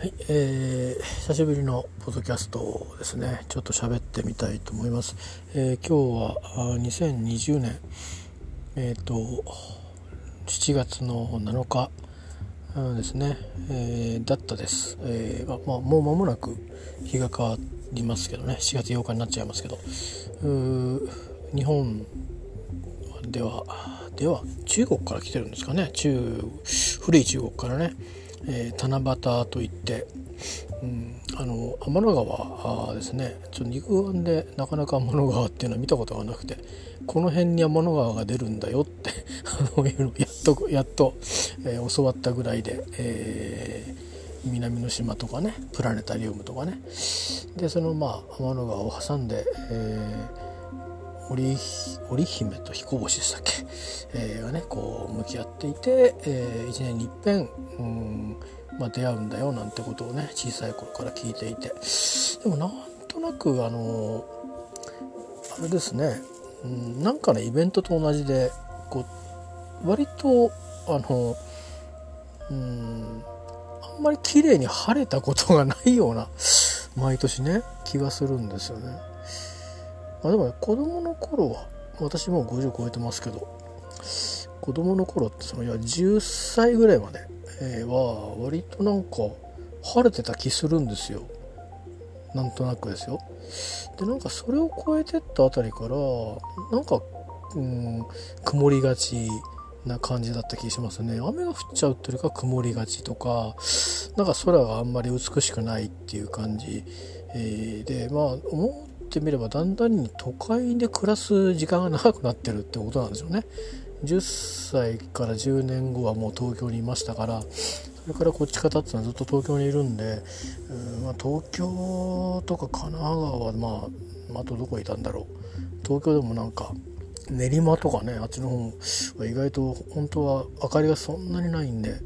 はい、えー、久しぶりのポッドキャストですね。ちょっと喋ってみたいと思います、えー、今日は2020年えっ、ー、と7月の7日ですね、えー、だったです、えーまあ、もう間もなく日が変わりますけどね。4月8日になっちゃいますけど。日本ではでは中国から来てるんですかね。中古い中国からね。えー、七夕といって、うん、あの天の川ですね。ちょっと肉眼でなかなか天の川っていうのは見たことがなくてこの辺に天の川が出るんだよって やっとやっと、えー、教わったぐらいで、えー、南の島とかねプラネタリウムとかね。でそのまあ天の川を挟んで、えー織織姫と彦星でしたっけ、えー、がねこう向き合っていて、えー、1年に一遍、うんまあ、出会うんだよなんてことをね小さい頃から聞いていて。でもなんとなくあのあれですね、うん、なんかのイベントと同じでこう割とあのうんあんまり綺麗に晴れたことがないような毎年ね気がするんですよね。まあ、でもね子供の頃は私もう50超えてますけど子供の頃ってそのいや10歳ぐらいまで、え、は割となんか晴れてた気するんですよ。なんとなくですよ。でなんかそれを超えてったあたりからなんかうん曇りがちな感じだった気しますね。雨が降っちゃうというか曇りがちとかなんか空があんまり美しくないっていう感じ、えー、でまあ思ってみればだんだんに都会で暮らす時間が長くなってるってことなんですよね。10歳から10年後はもう東京にいましたからそれからこっち方っていうのはずっと東京にいるんで、うんまあ、東京とか神奈川はまああとどこいたんだろう東京でもなんか練馬とかねあっちの方は意外と本当は明かりがそんなにないんで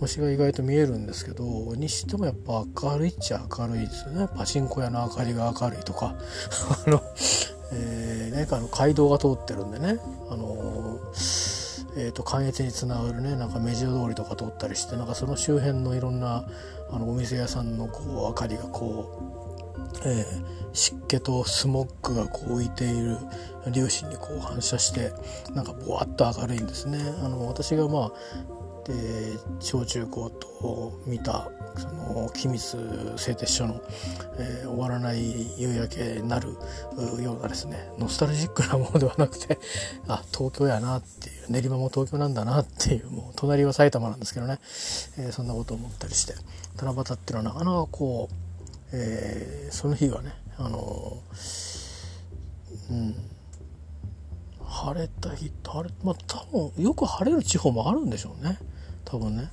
星が意外と見えるんですけどにしてもやっぱ明るいっちゃ明るいですよね。パチンコ屋の明かりが明るいとか。あの、えー、ね、あの街道が通ってるんでね。あのえーと、関越につながるねなんか目白通りとか通ったりしてなんかその周辺のいろんなあのお店屋さんのこう明かりがこう、えー、湿気とスモッグがこう浮いている粒子にこう反射してなんかぼわっと明るいんですね。あの私がまあで小中高と見たその機密製鉄所の、えー、終わらない夕焼けになるようなですねノスタルジックなものではなくて あ東京やなっていう練馬も東京なんだなっていうもう隣は埼玉なんですけどね、えー、そんなことを思ったりして七夕っていうのはなかなかこう、えー、その日はねあのうん晴れた日晴れまあ多分よく晴れる地方もあるんでしょうね多分ね。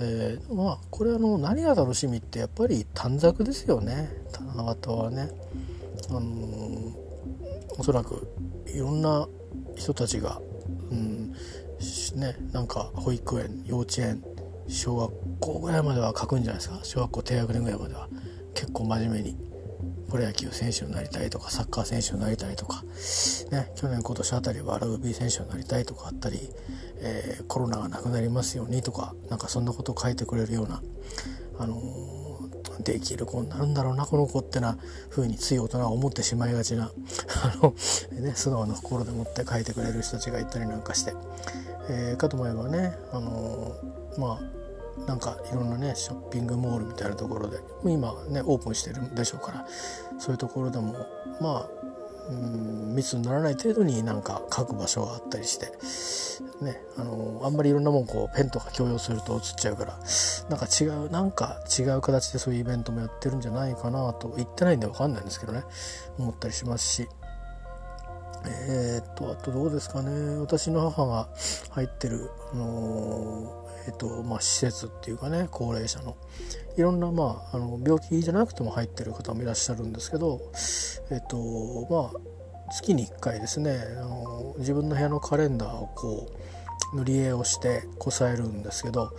えー、まあこれあの何が楽しみってやっぱり短冊ですよね七夕はね。あのー、おそらくいろんな人たちが、うんね、なんか保育園幼稚園小学校ぐらいまでは書くんじゃないですか？小学校低学年ぐらいまでは。結構真面目にプロ野球選手になりたいとかサッカー選手になりたいとか、ね、去年今年あたりはラグビー選手になりたいとかあったり、えー、コロナがなくなりますようにとかなんかそんなことを書いてくれるような、あのー、できる子になるんだろうなこの子ってな風につい大人は思ってしまいがちな あの、ね、素直な心でもって書いてくれる人たちがいたりなんかして、えー、かと思えばね、あのまあなんかいろんなねショッピングモールみたいなところで今ねオープンしてるんでしょうからそういうところでもまあうん密にならない程度になんか書く場所があったりしてねあのあんまりいろんなもんこうペンとか共用すると写っちゃうからなんか違うなんか違う形でそういうイベントもやってるんじゃないかなと言ってないんで分かんないんですけどね思ったりしますし。えー、っとあとどうですかね私の母が入ってる、あのえっとまあ、施設っていうかね高齢者のいろんな、まあ、あの病気じゃなくても入ってる方もいらっしゃるんですけど、えっとまあ、月に1回ですねあの自分の部屋のカレンダーをこう塗り絵をしてこさえるんですけど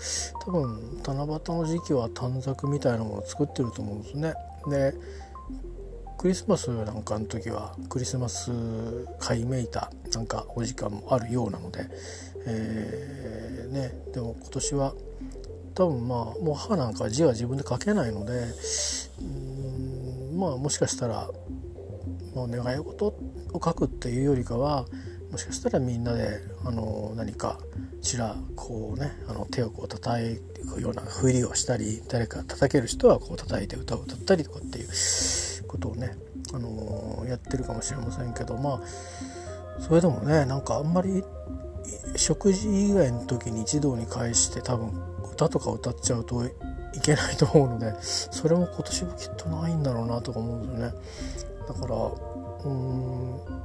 多分七夕の時期は短冊みたいなものを作ってると思うんですね。でクリスマスなんかの時はクリスマス会めいたなんかお時間もあるようなので、えー、ね、でも今年は多分まあもう母なんか字は自分で書けないのでうんまあもしかしたらもう願い事を書くっていうよりかはもしかしたらみんなであの何かしらこうねあの手をこう叩くようなふりをしたり誰か叩ける人はこう叩いて歌を歌ったりとかっていうことをね、あのやってるかもしれませんけどまあそれでもねなんかあんまり食事以外の時に一堂に会して多分歌とか歌っちゃうといけないと思うのでそれも今年もきっとないんだろうなとか思うんですよね。だからうーん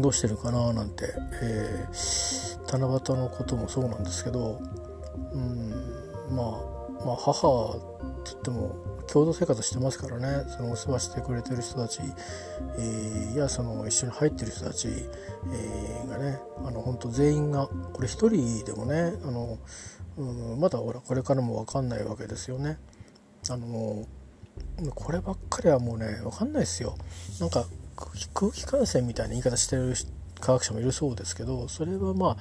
どうしてるかななんて、えー、七夕のこともそうなんですけどうんまあまあ母って言っても共同生活してますからねそのお世話してくれてる人たち、えー、やその一緒に入ってる人たち、えー、がねあの本当全員がこれ一人でもねあの、うん、まだほらこれからも分かんないわけですよね。あのこればっかりはもうね分かんないですよ。なんか空気感染みたいな言い方してる科学者もいるそうですけどそれはまあ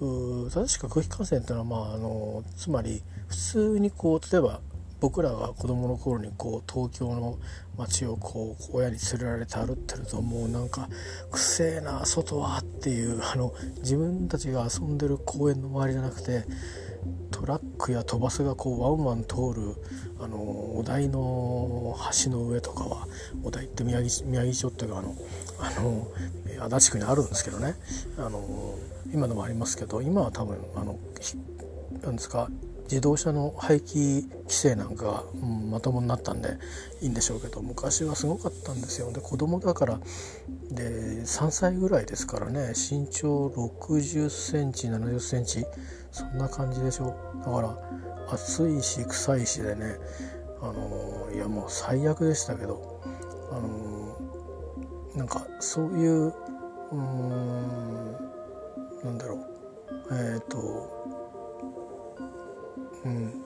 正しく空気感染っていうのは、まあ、あのつまり普通にこう例えば僕らが子供の頃にこう東京の街をこう親に連れられて歩ってるともうなんか「くせえな外は」っていうあの自分たちが遊んでる公園の周りじゃなくてトラックや飛ばすがこうワンワン通るあのお台の橋の上とかはお台って宮城宮城町っていうかあのあの足立区にあるんですけどね。あの今でもありますけど今は多分あのなんですか自動車の排気規制なんかが、うん、まともになったんでいいんでしょうけど昔はすごかったんですよ。で子供だからで3歳ぐらいですからね身長60センチ70センチそんな感じでしょ。だから暑いし臭いしでねあのいやもう最悪でしたけどあのなんかそういううんなんだろう。えっ、ー、とうん。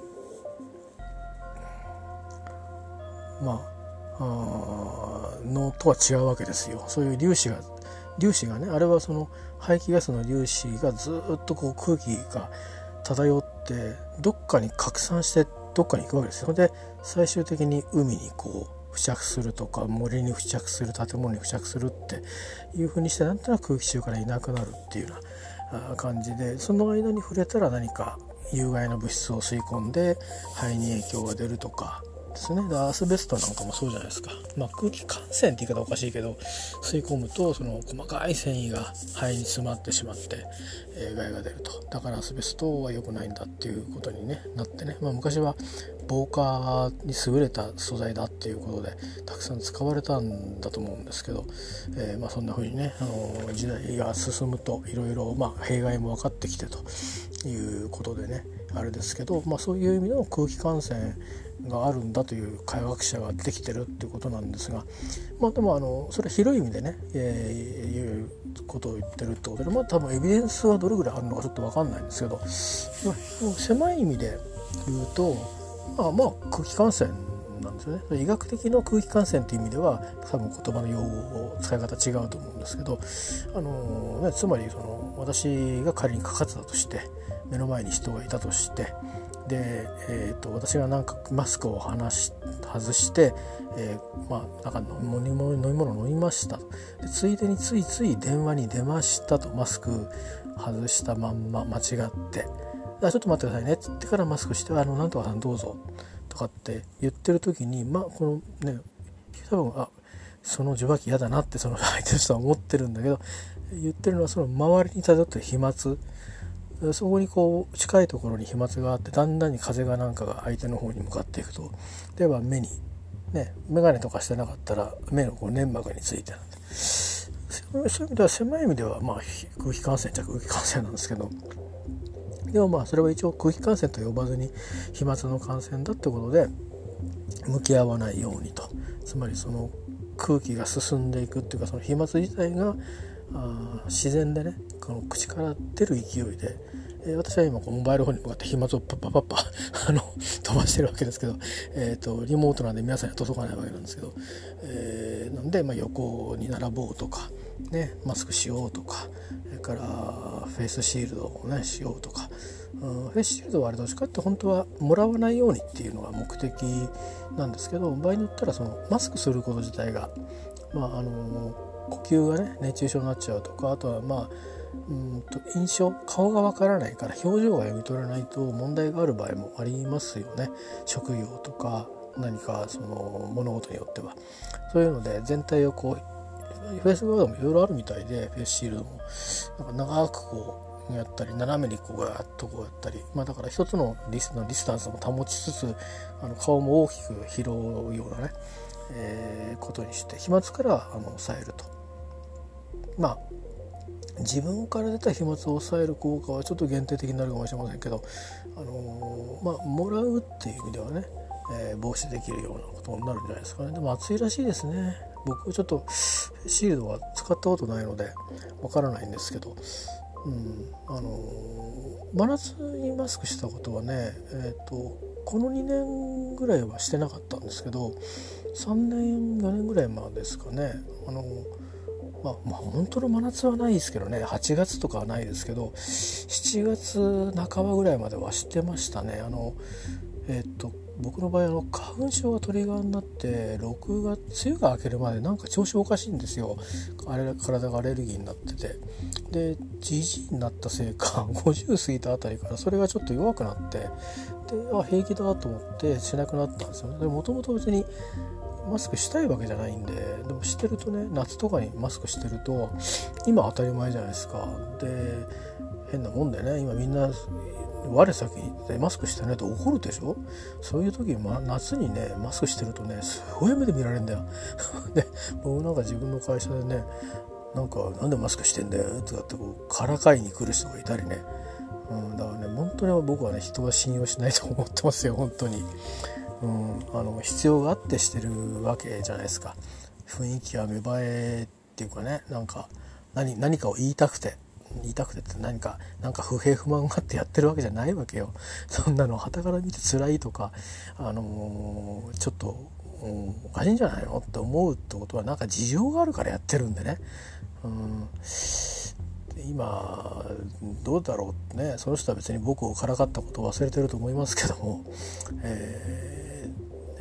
まあのとは違うわけですよ。そういう粒子が粒子がねあれはその排気ガスの粒子がずっとこう空気が漂ってどっかに拡散してどっかに行くわけですよ。で最終的に海にこう付着するとか森に付着する建物に付着するっていうふうにしてなんとなく空気中からいなくなるっていうような感じでその間に触れたら何か有害な物質を吸い込んで肺に影響が出るとかですね。アスベストなんかもそうじゃないですか、まあ、空気感染って言い方おかしいけど吸い込むとその細かい繊維が肺に詰まってしまって、えー、害が出ると。だからアスベストは良くないんだっていうことに、ね、なってね、まあ、昔は防火に優れた素材だっていうことでたくさん使われたんだと思うんですけど、えー、まあ、そんな風にねあの時代が進むといろいろ弊害も分かってきてと。いうことでねあれですけど、まあ、そういう意味での空気感染があるんだという科学者ができてるっていうことなんですが、まあ、でもあのそれは広い意味でね、えー、いうことを言ってるってことで、まあ、多分エビデンスはどれぐらいあるのかちょっと分かんないんですけど狭い意味で言うとまあまあ空気感染なんですよね。医学的な空気感染という意味では多分言葉の用語使い方違うと思うんですけどあの、ね、つまりその私が仮にかかってたとして目の前に人がいたとしてで、えーと、私がなんかマスクを離し外して、えー、まあ、なんか飲み物飲み物飲みました。でついでについつい電話に出ましたとマスク外したまんま間違って「ちょっと待ってくださいね」っつってからマスクして「あのなんとかさんどうぞ」とかって言ってる時にまあこのね多分あその受話器嫌だなってその相手の人は思ってるんだけど言ってるのはその周りに漂ってる飛沫そこにこう近いところに飛沫があってだんだんに風がなんかが相手の方に向かっていくと。例えば目にね眼鏡とかしてなかったら目のこう粘膜についてるそういう意味では狭い意味ではまあ空気感染っちゃ空気感染なんですけど。でもまあそれは一応空気感染と呼ばずに飛沫の感染だってことで向き合わないようにと。つまりその空気が進んでいくっていうかその飛沫自体があ自然でねこの口から出る勢いで、えー、私は今こうモバイルフォンに向かって飛沫をパッパッパッパ あの飛ばしてるわけですけど、えーと、リモートなんで皆さんには届かないわけなんですけど、えー、なんで、まあ、横に並ぼうとか、ね、マスクしようとかそれからフェイスシールドをねしようとか、うん、フェイスシールドはあれどっちかって本当はもらわないようにっていうのが目的なんですけど場合によったらそのマスクすること自体がまああの呼吸がね熱中症になっちゃうとかあとはまあうんと印象顔がわからないから表情が読み取れないと問題がある場合もありますよね。職業とか何かその物事によっては。そういうので全体をこうフェイスガードもいろいろあるみたいでフェイスシールドも。なんか長くこうやったり斜めにこうガーッとこうやったり。まあだから一つのリスの distance も保ちつつあの顔も大きく拾うようなね、えー、ことにして飛沫からあの抑えると。まあ自分から出た飛沫を抑える効果はちょっと限定的になるかもしれませんけど、あのー、まあ、もらうっていう意味ではね、えー、防止できるようなことになるんじゃないですかね。でも暑いらしいですね。僕ちょっとシールドは使ったことないのでわからないんですけど、うん、あのー、真夏にマスクしたことはね、えーと、この2年ぐらいはしてなかったんですけど3年4年ぐらい前ですかね。あのーまあ、まあ本当の真夏はないですけどね。8月とかはないですけど7月半ばぐらいまではしてましたね。あのえっ、と僕の場合あの花粉症がトリガーになって6月梅雨が明けるまでなんか調子おかしいんですよ。あれ体がアレルギーになってて。でじじいになったせいか 50過ぎたあたりからそれがちょっと弱くなってであ平気だと思ってしなくなったんですよね。でもともと別にマスクしたいわけじゃないんででもしてるとね夏とかにマスクしてると今当たり前じゃないですか。で変なもんでね今みんな我先にマスクしてないと怒るでしょ？そういう時、ま、夏にねマスクしてるとねすごい目で見られるんだよ。で 僕なんか自分の会社でねなんかなんでマスクしてんだよ？とかってこうからかいに来る人がいたりね、うん、だからね本当に僕はね人は信用しないと思ってますよ本当に。うん、あの必要があってしてるわけじゃないですか。雰囲気は芽生えっていうかねなんか何何かを言いたくて言いたくてって何か何か不平不満があってやってるわけじゃないわけよ。そんなの旗から見て辛いとかあのー、ちょっと、うん、おかしいんじゃないのって思うってことはなんか事情があるからやってるんでね、うん、今どうだろうってねその人は別に僕をからかったことを忘れてると思いますけども、えー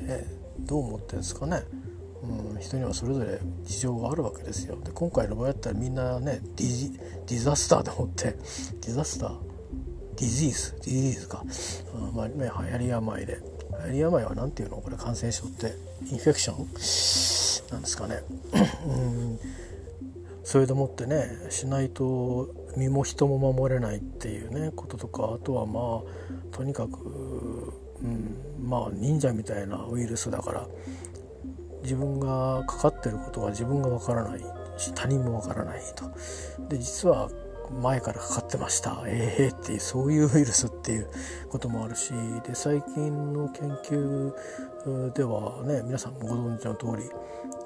ね、どう思ってるんですかね、うん、人にはそれぞれ事情があるわけですよ。で今回の場合だったらみんなねディ disaster でもって disaster？disease disease か、うんまあね、流行り病で。流行り病は何ていうの？これ感染症って infection？なんですかね。うん。それでもってねしないと身も人も守れないっていうねこととかあとはまあとにかくうん、まあ忍者みたいなウイルスだから自分がかかってることは自分がわからないし他人もわからないと。で実は前からかかってました。ええー、っていうそういうウイルスっていうこともあるしで最近の研究ではね皆さんもご存知の通り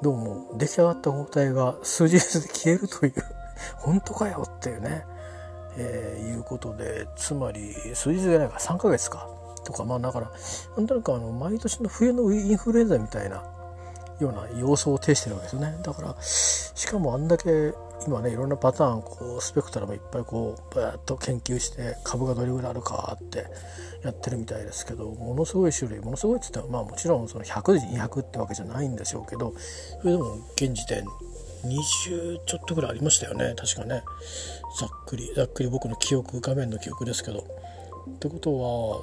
どうも出来上がった包帯が数日で消えるという本当かよっていうね、えー、いうことでつまり数日じゃないか3ヶ月か。とかまあだからなんとなくあの毎年の冬のインフルエンザみたいなような様相を呈してるわけですよね。だからしかもあんだけ今ねいろんなパターンこうスペクトラムいっぱいこうバーッと研究して株がどれぐらいあるかってやってるみたいですけどものすごい種類ものすごいって言ったらまあもちろんその100200ってわけじゃないんでしょうけどそれでも現時点20ちょっとぐらいありましたよね。確かね。ざっくりざっくり僕の記憶画面の記憶ですけど。ってことは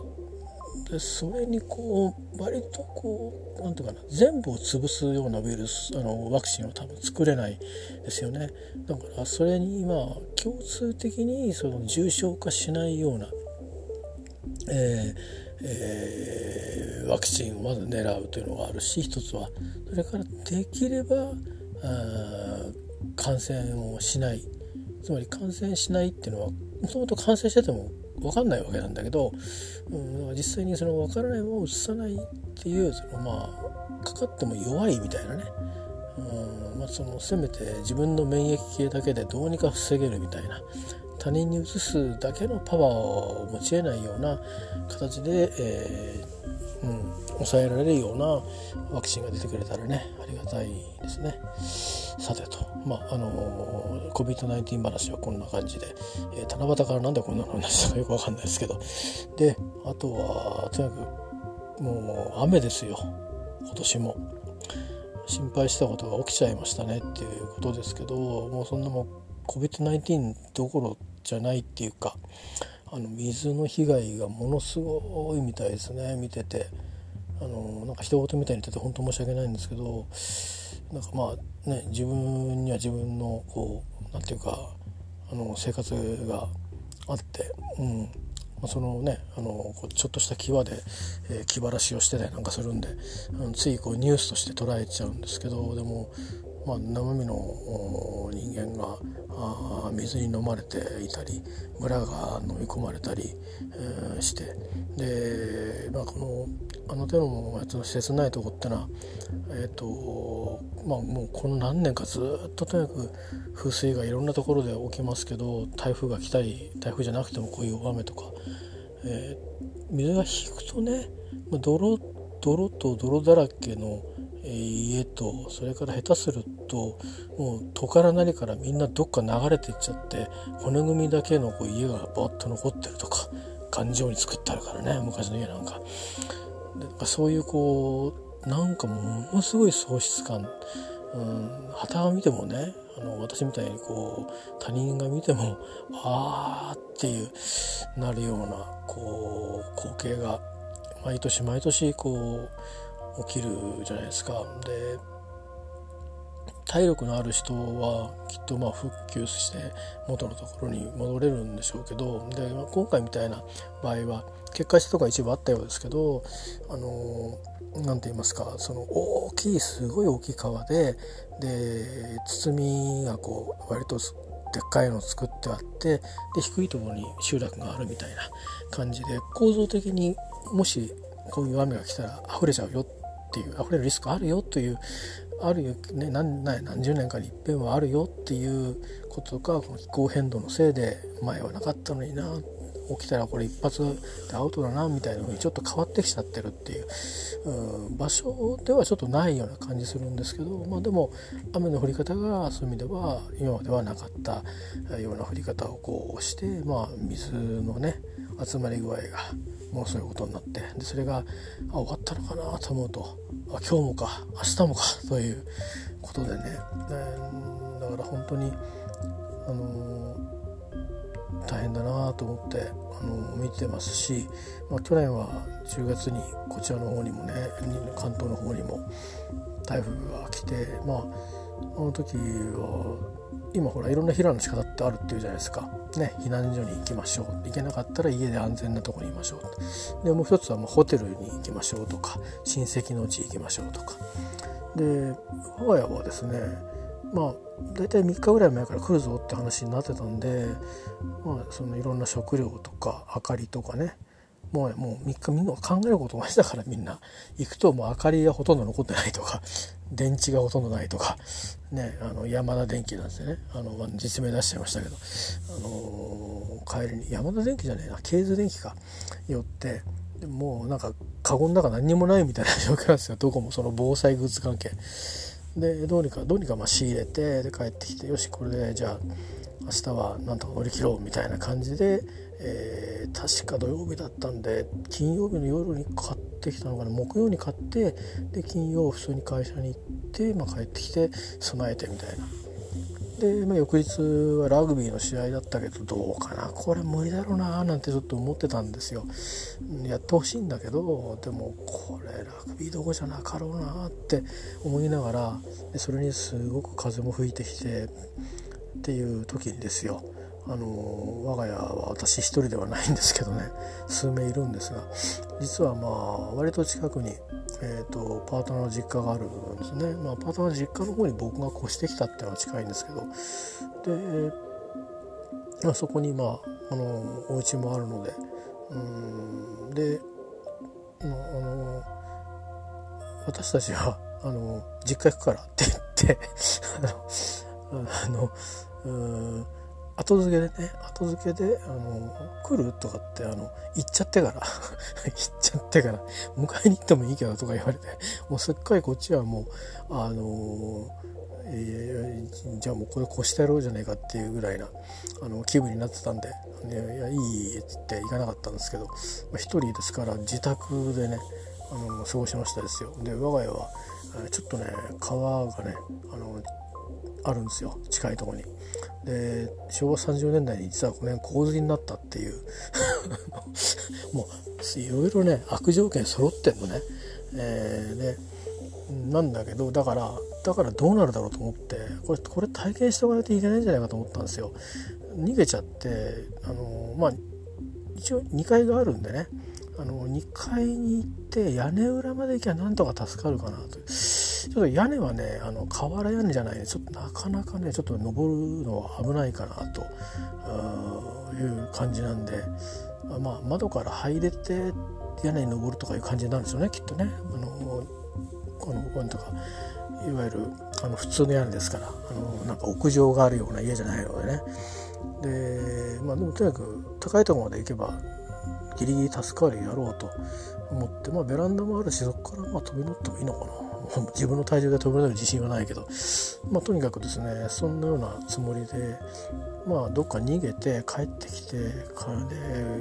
でそれにこう割とこう何て言うかな全部を潰すようなウイルスあのワクチンを多分作れないですよね。だからそれに今共通的にその重症化しないような、えーえー、ワクチンをまず狙うというのがあるし一つは。それからできればあ感染をしない。つまり感染しないっていうのはもともと感染してても分かんないわけなんだけど、うん、実際にその分からないまま移さないっていうそのまあかかっても弱いみたいなね、うんまあ、そのせめて自分の免疫系だけでどうにか防げるみたいな他人に移すだけのパワーを持ちえないような形で、えうん、抑えられるようなワクチンが出てくれたらねありがたいですね。さてと。まああの COVID-19 話はこんな感じで、えー、七夕からなんでこんな話したかよくわかんないですけど。であとはとにかくもう雨ですよ。今年も。心配したことが起きちゃいましたねっていうことですけどもうそんなもん COVID-19 どころじゃないっていうかあの水の被害がものすごいみたいですね。見てて。あのなんか人事みたいに言ってて本当申し訳ないんですけどなんかまあね自分には自分のこうなんていうかあの生活があって、うん。まあ、そのねあのちょっとした際で、えー、気晴らしをしてたりなんかするんであのついこうニュースとして捉えちゃうんですけどでも、まあ、生身の人間があ水に飲まれていたり村が飲み込まれたり、えー、してで、まあ、このあの手のやつの切ないとこってのは、えーとまあ、もうこの何年かずっととにかく風水がいろんなところで起きますけど台風が来たり台風じゃなくてもこういう大雨とか、えー、水が引くとね泥泥と泥だらけの家とそれから下手するともう戸から何からみんなどっか流れていっちゃって骨組みだけのこう家がバッと残ってるとか頑丈に作ってあるからね昔の家なんか。でそういうこうなんかものすごい喪失感はたが見てもねあの私みたいにこう他人が見てもああっていうなるようなこう光景が毎年毎年こう起きるじゃないですか。で体力のある人はきっとまあ復旧して元のところに戻れるんでしょうけどで今回みたいな場合は決壊したとか一部あったようですけどあの何て言いますかその大きいすごい大きい川でで包みがこう割とでっかいのを作ってあってで低いところに集落があるみたいな感じで構造的にもしこういう雨が来たら溢れちゃうよっていう溢れるリスクあるよというあるよ、ね、何何十年かに一遍はあるよっていうこととかこの気候変動のせいで前はなかったのにな起きたらこれ一発でアウトだなみたいな風にちょっと変わってきちゃってるっていう、う、場所ではちょっとないような感じするんですけど、まあ、でも雨の降り方がそういう意味では今まではなかったような降り方をこうして、まあ、水のね集まり具合がもうそういうことになってでそれがあ終わったのかなと思うとあ今日もか明日もかということでね、だから本当にあの、大変だなと思って、あの、見てますし、まあ、去年は10月にこちらの方にもね関東の方にも台風が来てまああの時は今ほらいろんな避難の仕方ってあるっていうじゃないですか。ね、避難所に行きましょう。行けなかったら家で安全なとこにいましょう。でもう一つはもうホテルに行きましょうとか親戚の家行きましょうとか。で我が家はですねまあ大体3日ぐらい前から来るぞって話になってたんで、まあ、そのいろんな食料とか明かりとかね。もうもう3日みんな考えること同じだからみんな。行くともう明かりがほとんど残ってないとか 電池がほとんどないとかねあの山田電機なんですよねあの、ま、実名出しちゃいましたけど、あのー、帰りに山田電機じゃねえなケーズ電機か寄ってもうなんかカゴの中何にもないみたいな状況なんですよ。どこもその防災グッズ関係。でどうにかどうにかま仕入れてで帰ってきてよしこれでじゃあ明日はなんとか乗り切ろうみたいな感じでえー、確か土曜日だったんで金曜日の夜に買ってきたのかな木曜に買ってで金曜普通に会社に行って、まあ、帰ってきて備えてみたいな。で、まあ、翌日はラグビーの試合だったけどどうかなこれ無理だろうななんてちょっと思ってたんですよ。やってほしいんだけどでもこれラグビーどこじゃなかろうなって思いながらそれにすごく風も吹いてきてっていう時にですよあの我が家は私一人ではないんですけどね。数名いるんですが実はまあ割と近くに、えーと、パートナーの実家があるんですね、まあ、パートナーの実家の方に僕が越してきたっていうのは近いんですけど。で、まあ、そこにまああのお家もあるので。うんであの私たちはあの実家行くからって言って。あのあのうん後付けでね後付けで「あの来る?」とかってあの行っちゃってから。行っちゃってから。迎えに行ってもいいけどとか言われて。もうすっかりこっちはもうあのえー、じゃあもうこれ越してやろうじゃないかっていうぐらいなあの気分になってたんで「ね、いやいい」っつって行かなかったんですけど、まあ、人ですから自宅でねあの過ごしましたですよ。で我が家はちょっとね川がねあのあるんですよ。近いとこに。で昭和30年代に実はこの辺洪水になったっていう もういろいろね悪条件揃ってんのね。えー、でなんだけどだからだからどうなるだろうと思ってこれこれ体験しておかないといけないんじゃないかと思ったんですよ。逃げちゃってあのまあ一応2階があるんでねあの2階に行って屋根裏まで行きゃなんとか助かるかなとちょっと屋根はねあの瓦屋根じゃないでちょっとなかなかねちょっと登るのは危ないかなという感じなんで、まあ、窓から入れて屋根に登るとかいう感じなんですよねきっとね。あのこのことかいわゆるあの普通の屋根ですからあのなんか屋上があるような家じゃないのでね。でまあでもとにかく高いところまで行けばギリギリ助かるやろうと思って、まあ、ベランダもあるしそこからまあ飛び乗ってもいいのかな。自分の体重で飛び乗る自信はないけど、まあ、とにかくですねそんなようなつもりで、まあ、どっか逃げて帰ってきてからで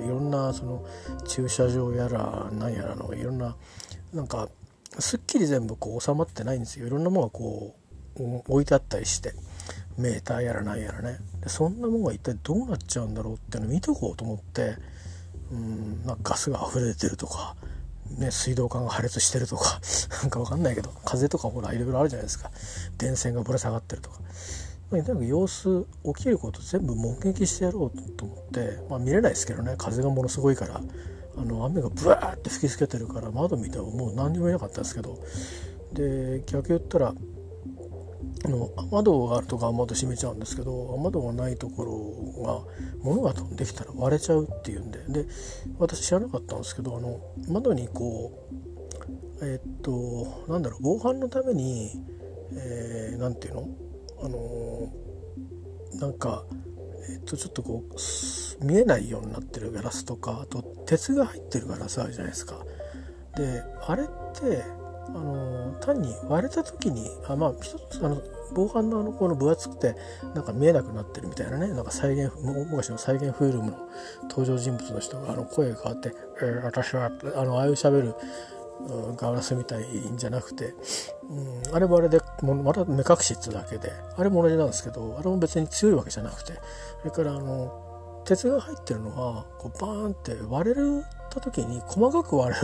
いろんなその駐車場やら何やらのいろんななんかすっきり全部こう収まってないんですよ。いろんなものがこう置いてあったりして。メーターやらなんやらね。でそんなものが一体どうなっちゃうんだろうっていうのを見とこうと思って。うんなんかガスが溢れてるとか、ね、水道管が破裂してるとか なんか分かんないけど風とかほらいろいろあるじゃないですか。電線がぶら下がってるとか。まあ、とにかく様子起きること全部目撃してやろうと思って、まあ、見れないですけどね。風がものすごいからあの雨がブワーって吹きつけてるから窓見てももう何にもいなかったですけど。で逆言ったらの窓があるとか雨窓閉めちゃうんですけど雨窓がないところが物が飛んできたら割れちゃうっていうんでで私知らなかったんですけどあの窓にこうえー、っとなんだろう防犯のために何、えー、て言うの？あのなんかえっとちょっとこう見えないようになってるガラスとかあと鉄が入ってるガラスあるじゃないですか。であれってあの単に割れた時にあまあ一つあの防犯のあのこの分厚くてなんか見えなくなってるみたいなねなんか再現昔の再現フィルムの登場人物の人があの声が変わって「えー、私は」あのああいう喋るガラスみたいんじゃなくて、うん、あれもあれでもまた目隠しってだけであれも同じなんですけどあれも別に強いわけじゃなくてそれからあの鉄が入ってるのはこうバーンって割れた時に細かく割れ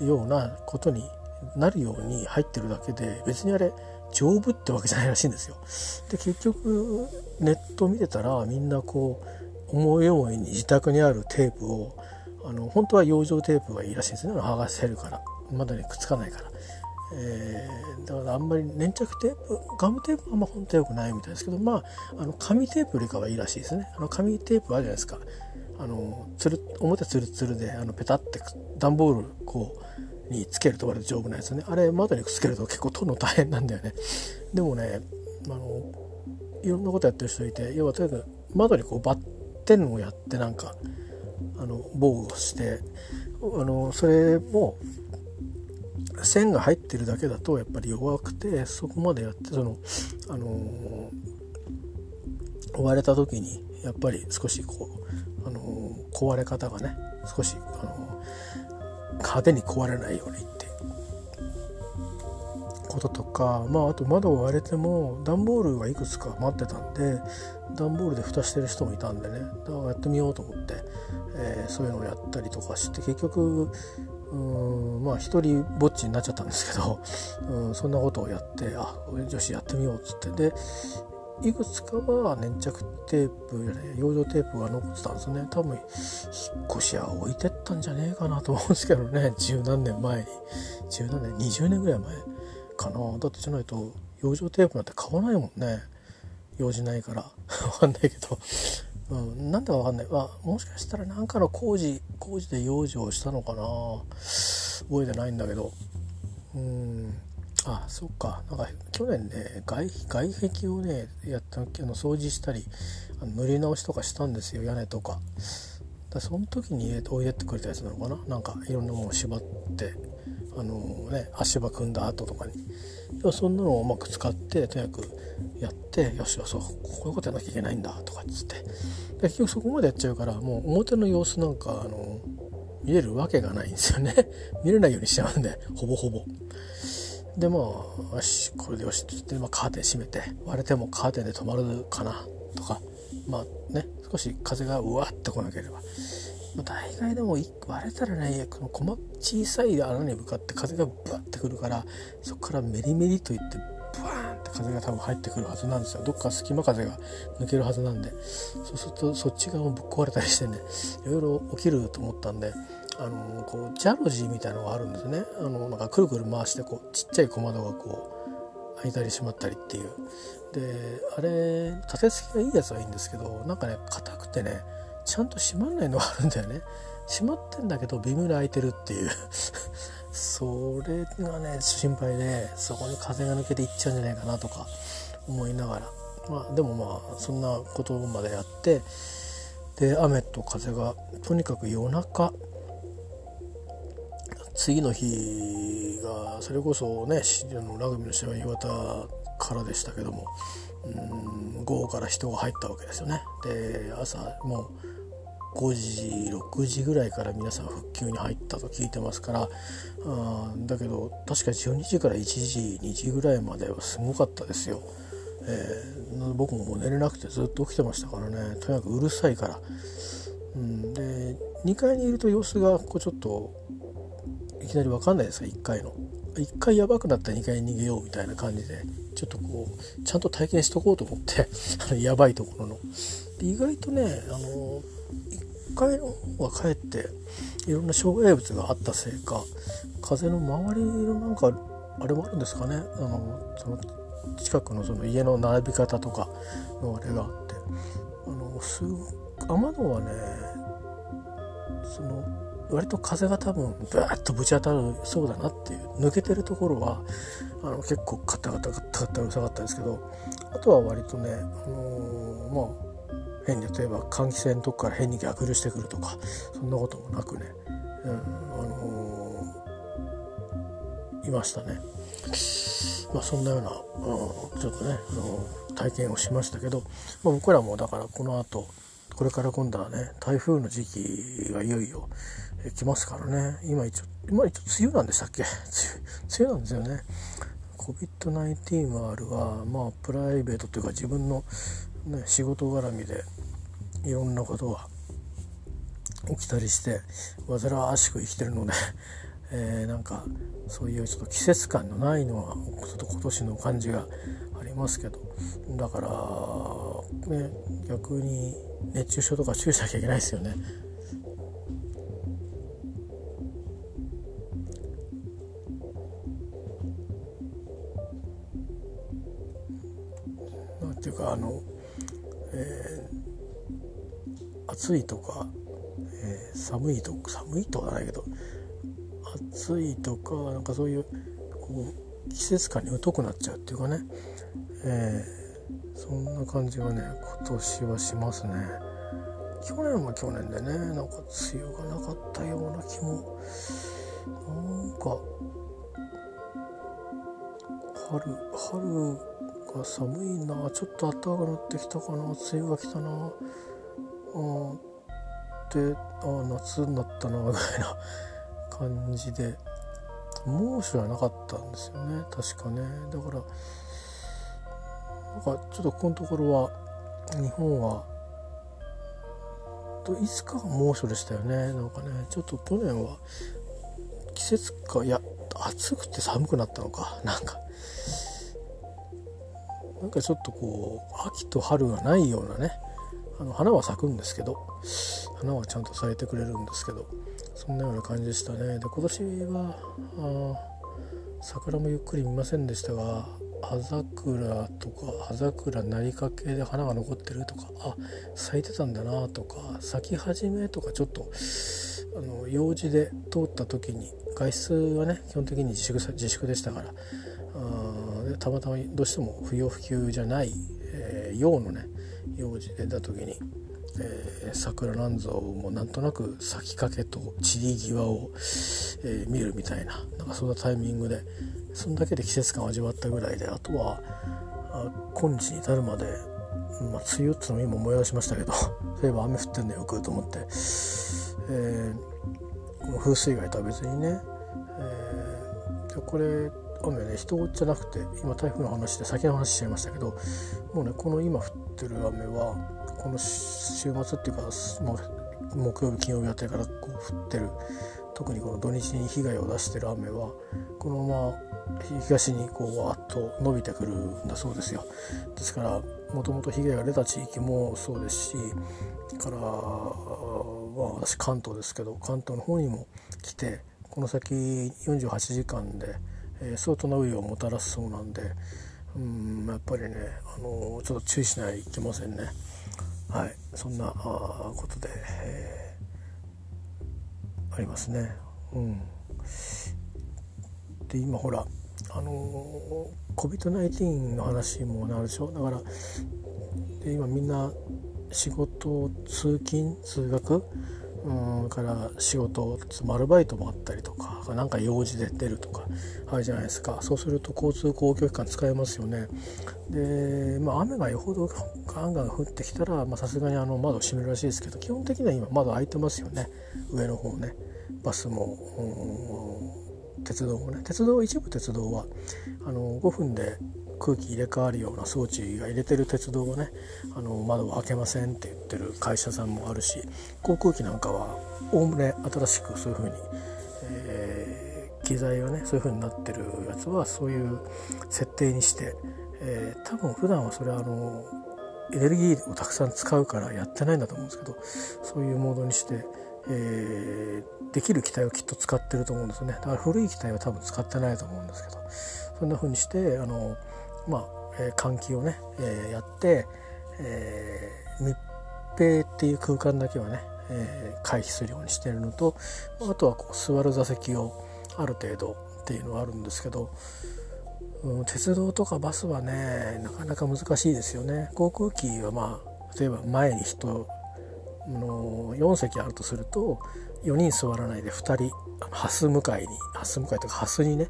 るようなことになるように入ってるだけで別にあれ丈夫ってわけじゃないらしいんですよ。で結局ネット見てたらみんなこう思い思いに自宅にあるテープをあの本当は養生テープがいいらしいんですね剥がせるから窓にくっつかないから。えー、だからあんまり粘着テープガムテープはあんま本当は良くないみたいですけどまああの紙テープよりかはいいらしいですねあの紙テープあるじゃないですかあのつる表つるつるであのペタって段ボールこうにつけると割と丈夫なやつね。あれ窓にくっつけると結構取るの大変なんだよね。でもねあのいろんなことやってる人いて要はとにかく窓にこうバッテンをやってなんかあの防護してあのそれも線が入ってるだけだとやっぱり弱くてそこまでやってそのあの割れた時にやっぱり少しこうあの壊れ方がね少しあの派手に壊れないようにって。こととかまああと窓を割れても段ボールがいくつか待ってたんで段ボールで蓋してる人もいたんでね。だからやってみようと思って、えー、そういうのをやったりとかして結局うんまあ一人ぼっちになっちゃったんですけど、うん、そんなことをやってあ女子やってみようっつって。でいくつかは粘着テープじゃない養生テープが残ってたんですね。多分引っ越し屋置いてったんじゃねえかなと思うんですけどね。十何年前に。十何年20年ぐらい前かな。だってじゃないと養生テープなんて買わないもんね。用事ないから。わかんないけど、うん、なんでかわかんない、まあ、もしかしたら何かの工事工事で養生したのかな。覚えてないんだけど。うん。あそっか。なんか去年ね外外壁をねやったあの掃除したりあの塗り直しとかしたんですよ屋根とか。だその時に置いてってくれたやつなのかな？なんかいろんなものを縛ってあのね足場組んだ後とかに。そんなのをうまく使ってとにかくやってよしよしこういうことやらなきゃいけないんだとかっつって。結局そこまでやっちゃうからもう表の様子なんかあの見れるわけがないんですよね。見れないようにしちゃうんでほぼほぼ。でまあよしこれでよしって言って、まあ、カーテン閉めて割れてもカーテンで止まるかなとかまあね少し風がうわっと来なければ、まあ、大概でも割れたらねこの細小さい穴に向かって風がブワッてくるからそこからメリメリといってブワーンって風が多分入ってくるはずなんですよ。どっか隙間風が抜けるはずなんで。そうするとそっち側もぶっ壊れたりしてねいろいろ起きると思ったんであのこうジャロジーみたいのがあるんですね。あのなんかくるくる回してこうちっちゃい小窓がこう開いたり閉まったりっていう。であれ立て付けがいいやつはいいんですけどなんかね硬くてねちゃんと閉まんないのがあるんだよね。閉まってんだけど微妙に開いてるっていう。それがね心配でそこに風が抜けていっちゃうんじゃないかなとか思いながら。まあでもまあそんなことまでやってで雨と風がとにかく夜中次の日がそれこそねのラグビーの試合は岩田からでしたけどもうん午後から人が入ったわけですよね。で朝もう5時6時ぐらいから皆さん復旧に入ったと聞いてますからあだけど確か12時から1時2時ぐらいまではすごかったですよ。えー、僕ももう寝れなくてずっと起きてましたからねとにかくうるさいから。うん、で2階にいると様子がこうちょっといきなり分かんないですか？1回の。1回やばくなったら2回逃げようみたいな感じでちょっとこうちゃんと体験しとこうと思って あのやばいところの。で意外とねあの1階の方がかえっていろんな障害物があったせいか風の周りのなんかあれもあるんですかね？あのその近くのその家の並び方とかのあれがあって。あのす雨戸はねその割と風が多分ブーッとぶち当たるそうだなっていう抜けてるところはあの結構カタカタカタカタうるさかったんですけどあとは割とね、あのー、まあ変に例えば換気扇のとこから変に逆流してくるとかそんなこともなくね、うんあのー、いましたね。まあ、そんなような、うん、ちょっとね、あの体験をしましたけど、まあ、僕らもだからこの後これから今度はね台風の時期がいよいよ来ますからね。今一応今一応梅雨なんでしたっけ？梅雨なんですよね。COVID-19 はあるはまあプライベートというか自分の、ね、仕事絡みでいろんなことが起きたりして煩わしく生きてるので えー、なんかそういうちょっと季節感のないのはちょっと今年の感じがありますけど。だからね逆に熱中症とか注意しなきゃいけないですよね。っていうかあの、えー、暑いとか、えー、寒いと寒いとはないけど暑いとかなんかそういうこう季節感に疎くなっちゃうっていうかね、えー、そんな感じがね今年はしますね。去年は去年でねなんか梅雨がなかったような気もなんか春春か寒いな。ちょっと暖かくなってきたかな。梅雨が来たな。あであ夏になったな ぐらいな感じで。猛暑はなかったんですよね。確かね。だからなんかちょっとここのところは日本はいつかが猛暑でしたよね。なんかねちょっと去年は季節かいや暑くて寒くなったのか。なんかなんかちょっとこう秋と春がないようなねあの花は咲くんですけど花はちゃんと咲いてくれるんですけどそんなような感じでしたね。で今年はあ桜もゆっくり見ませんでしたが葉桜とか葉桜なりかけで花が残ってるとかあ咲いてたんだなとか咲き始めとかちょっとあの用事で通った時に外出はね基本的に自粛自粛でしたからあたまたまどうしても不要不急じゃない、えー、用のね用事で出た時に、えー、桜なんぞもなんとなく咲きかけと散り際を、えー、見るみたいななんかそんなタイミングでそんだけで季節感を味わったぐらいであとはあ今日に至るまで、まあ、梅雨っていうのを今思い出しましたけど そういえば雨降ってんのよくと思って、えー、風水害とは別にね、えー、これ雨ね人じゃなくて今台風の話で先の話しちゃいましたけどもうねこの今降ってる雨はこの週末っていうかもう木曜日金曜日あたりからこう降ってる。特にこの土日に被害を出してる雨はこのまま東にこうわっと伸びてくるんだそうですよ。ですからもともと被害が出た地域もそうですしから、まあ、私関東ですけど関東の方にも来てこの先48時間で、えー、相当な雨をもたらすそうなんでうんやっぱりね、あのちょっと注意しないといけませんね。はい、そんなことで、えー、ありますね。うん、で今ほらあの COVID-19 の話もなるでしょ？だからで今みんな仕事通勤通学うんから仕事アルバイトもあったりとか何か用事で出るとかあるじゃないですか。そうすると交通公共機関使えますよね。で、まあ、雨がよほどガンガン降ってきたらさすがにあの窓閉めるらしいですけど基本的には今窓開いてますよね。上の方ね。バスも、鉄道もね。鉄道一部鉄道はあの5分で空気入れ替わるような装置が入れてる鉄道はねあの窓を開けませんって言ってる会社さんもあるし航空機なんかはおおむね新しくそういうふうに、えー、機材がねそういうふうになってるやつはそういう設定にして、えー、多分普段はそれはあのエネルギーをたくさん使うからやってないんだと思うんですけどそういうモードにして、えー、できる機体をきっと使ってると思うんですよね。だから古い機体は多分使ってないと思うんですけどそんな風にしてあのまあ、えー、換気をね、えー、やって、えー、密閉っていう空間だけはね、えー、回避するようにしてるのとあとはこう座る座席をある程度っていうのはあるんですけど、うん、鉄道とかバスはねなかなか難しいですよね。航空機はまあ例えば前に人の4席あるとすると4人座らないで2人ハス向かいにハス向かいとかハスにね、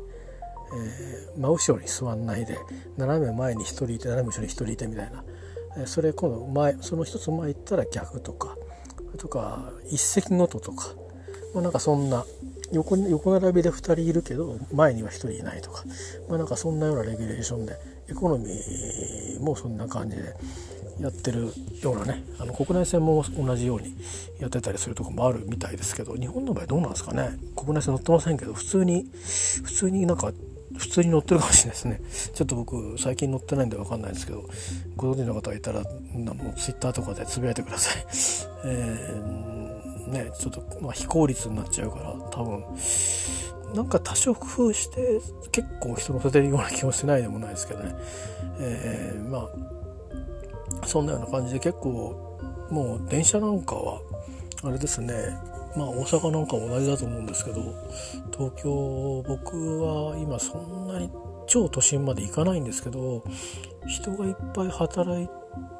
えー、真後ろに座んないで斜め前に1人いて斜め後ろに1人いてみたいな、えー、それ今度前その1つ前行ったら逆とかとか一席ごととか、まあ、なんかそんな横横並びで2人いるけど前には1人いないとか、まあ、なんかそんなようなレギュレーションでエコノミーもそんな感じでやってるようなねあの国内線も同じようにやってたりするとこもあるみたいですけど日本の場合どうなんですかね。国内線乗ってませんけど普通に普通になんか普通に乗ってるかもしれないですね。ちょっと僕最近乗ってないんで分かんないですけどご存知の方がいたらあのツイッターとかでつぶやいてください。えー、ねちょっと、まあ、非効率になっちゃうから多分なんか多少工夫して結構人乗せてるような気もしないでもないですけどね。えー、まあそんなような感じで結構もう電車なんかはあれですねまあ大阪なんかも同じだと思うんですけど東京僕は今そんなに超都心まで行かないんですけど人がいっぱい働い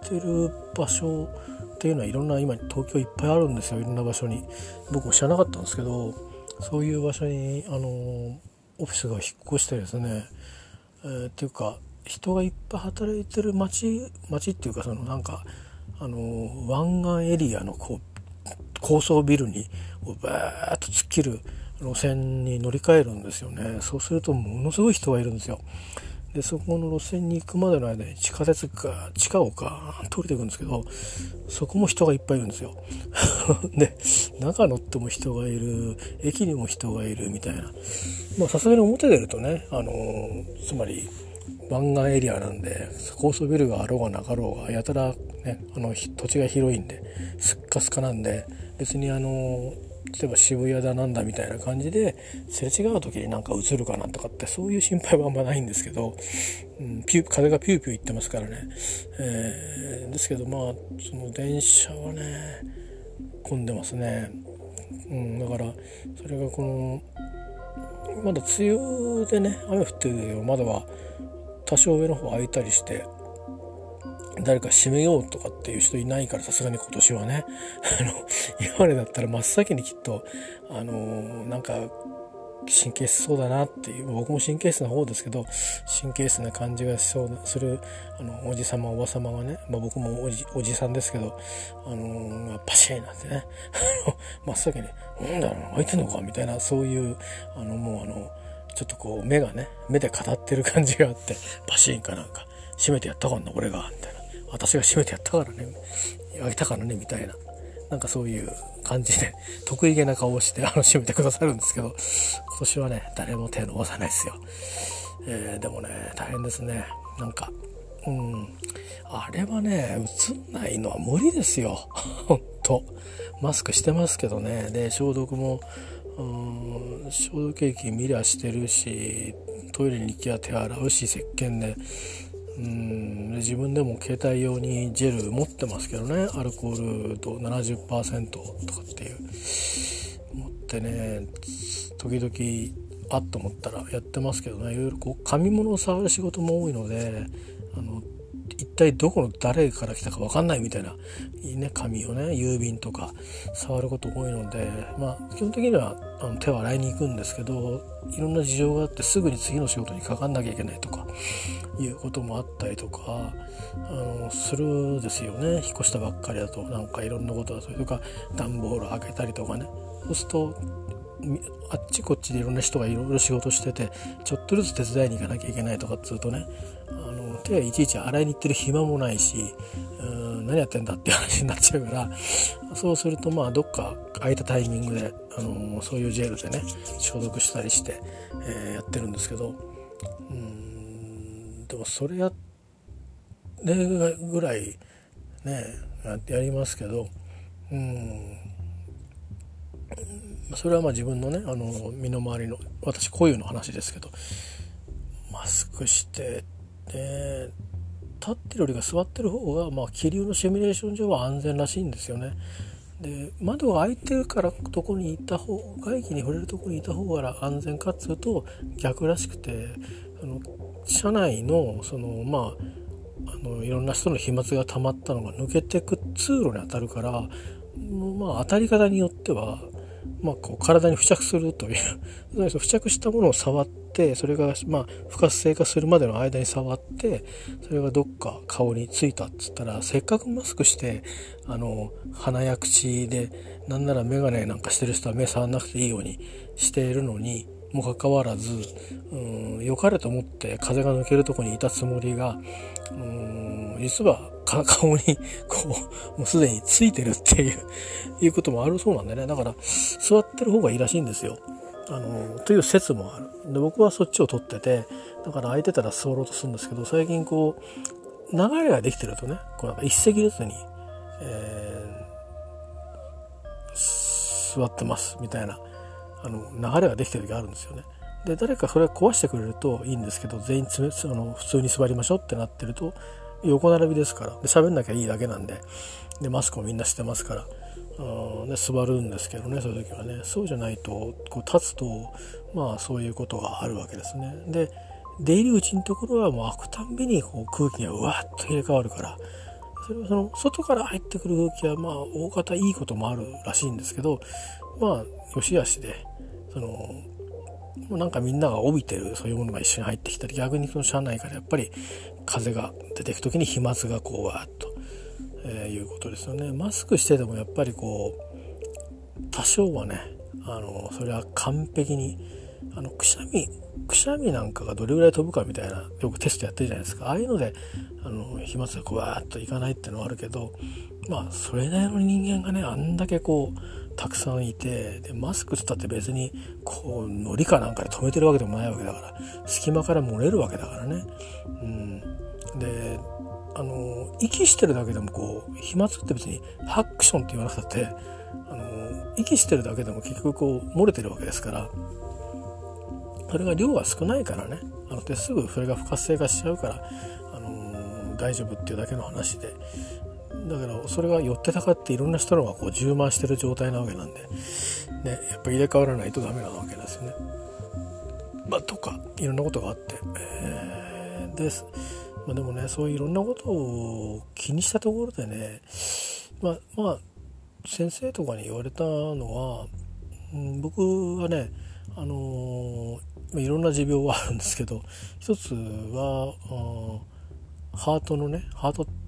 てる場所っていうのはいろんな今東京いっぱいあるんですよいろんな場所に。僕も知らなかったんですけどそういう場所にあのオフィスが引っ越してですね、えー、っていうか人がいっぱい働いてる街街っていうかそのなんかあの湾岸エリアのこう高層ビルにバーッと突っ切る路線に乗り換えるんですよね。そうするとものすごい人がいるんですよ。でそこの路線に行くまでの間に地下鉄か地下をか通りていくんですけどそこも人がいっぱいいるんですよ。で中乗っても人がいる駅にも人がいるみたいな。まあさすがに表出るとねあのつまり湾岸エリアなんで高層ビルがあろうがなかろうがやたら、ね、あの土地が広いんですっかすかなんで別にあの例えば渋谷だなんだみたいな感じですれ違う時になんか映るかなとかってそういう心配はあんまないんですけど、うん、ピュ風がピューピューいってますからね、えー、ですけどまあその電車はね混んでますね、うん、だからそれがこのまだ梅雨でね雨降ってるけど窓は多少上の方開いたりして誰か閉めようとかっていう人いないからさすがに今年はね あの今までだったら真っ先にきっとあの、なんか神経質そうだなっていう僕も神経質な方ですけど神経質な感じがしそうするあのおじさまおばさまがね、まあ、僕もおじおじさんですけど、あのー、パシーなんてね 真っ先に「なんだろう開いてんのか?」みたいなそういうあのもうあのちょっとこう目がね目で語ってる感じがあってパシーンかなんか閉めてやったかんな俺がみたいな私が閉めてやったからね開いたからねみたいな。なんかそういう感じで 得意げな顔をしてあの閉めてくださるんですけど今年はね誰も手伸ばさないですよ、えー、でもね大変ですね。なんかうん。あれはね映んないのは無理ですよ。ほんとマスクしてますけどね。で消毒もうん消毒液見りゃしてるしトイレに行きゃ手洗うし石鹸で。うん。自分でも携帯用にジェル持ってますけどねアルコールと70%とかっていう。持ってね時々あっと思ったらやってますけどね。いろいろこう紙物を触る仕事も多いので体どこの誰から来たか分かんないみたいな、ね、紙をね郵便とか触ること多いので、まあ、基本的にはあの手を洗いに行くんですけどいろんな事情があってすぐに次の仕事にかかんなきゃいけないとかいうこともあったりとかあのするですよね。引っ越したばっかりだとなんかいろんなことがそれとか段ボール開けたりとかね。そうするとあっちこっちでいろんな人がいろいろ仕事しててちょっとずつ手伝いに行かなきゃいけないとかっつうとねあの手はいちいち洗いに行ってる暇もないしうん何やってんだって話になっちゃうからそうするとまあどっか空いたタイミングで、あのそういうジェルでね消毒したりして、えー、やってるんですけどうんでもそれやれぐらいねやりますけどうんそれはまあ自分のねあの身の回りの私固有の話ですけどマスクしてで立ってるよりが座ってる方が、まあ、気流のシミュレーション上は安全らしいんですよね。で窓が開いてるからとこにいた方外気に触れるとこにいた方が安全かっつうと逆らしくてあの車内のそのまああのいろんな人の飛沫が溜まったのが抜けてく通路に当たるからまあ当たり方によってはまあ、こう体に付着するという 付着したものを触ってそれがまあ不活性化するまでの間に触ってそれがどっか顔についたっつったらせっかくマスクしてあの鼻や口でなんなら眼鏡なんかしてる人は目触んなくていいようにしているのにもかかわらずうん良かれと思って風が抜けるとこにいたつもりがうん実は 顔にこうもうすでについてるっていういうこともあるそうなんでね。だから座ってる方がいいらしいんですよ。あのという説もある。で僕はそっちを取っててだから空いてたら座ろうとするんですけど最近こう流れができてるとねこうなんか一石ずつに、えー、座ってますみたいな。あの流れができてる時あるんですよね。で誰かそれ壊してくれるといいんですけど全員つめあの普通に座りましょうってなってると横並びですから。で喋んなきゃいいだけなんで。でマスクもみんなしてますから。うんで座るんですけどねそういう時はね。そうじゃないとこう立つとまあそういうことがあるわけですね。で出入り口のところはもう開くたんびにこう空気がうわっと入れ替わるから。それはその外から入ってくる空気はまあ大方いいこともあるらしいんですけどまあ良し悪しで。そのもうなんかみんなが帯びてるそういうものが一緒に入ってきたり逆にその車内からやっぱり風が出てく時に飛沫がこうわーっと、えー、いうことですよね。マスクしててもやっぱりこう多少はねあのそれは完璧にあのくしゃみくしゃみなんかがどれぐらい飛ぶかみたいなよくテストやってるじゃないですか。ああいうのであの飛沫がこうわーっといかないっていうのはあるけどまあそれなりの人間がねあんだけこうたくさんいてでマスクつったって別にこうのりかなんかで止めてるわけでもないわけだから隙間から漏れるわけだからね。うん、であの息してるだけでもこう飛沫って別にハクションって言わなくたってあの息してるだけでも結局こう漏れてるわけですから。それが量が少ないからね。あのですぐそれが不活性化しちゃうから、あの大丈夫っていうだけの話で。だからそれが寄ってたかっていろんな人のがこう充満してる状態なわけなんで、ね、やっぱ入れ替わらないとダメなわけですよね。まあ、とかいろんなことがあって、えー、です、まあ、でもねそういういろんなことを気にしたところでねまあまあ先生とかに言われたのは、うん、僕はねあのー、いろんな持病はあるんですけど一つはハートのねハートって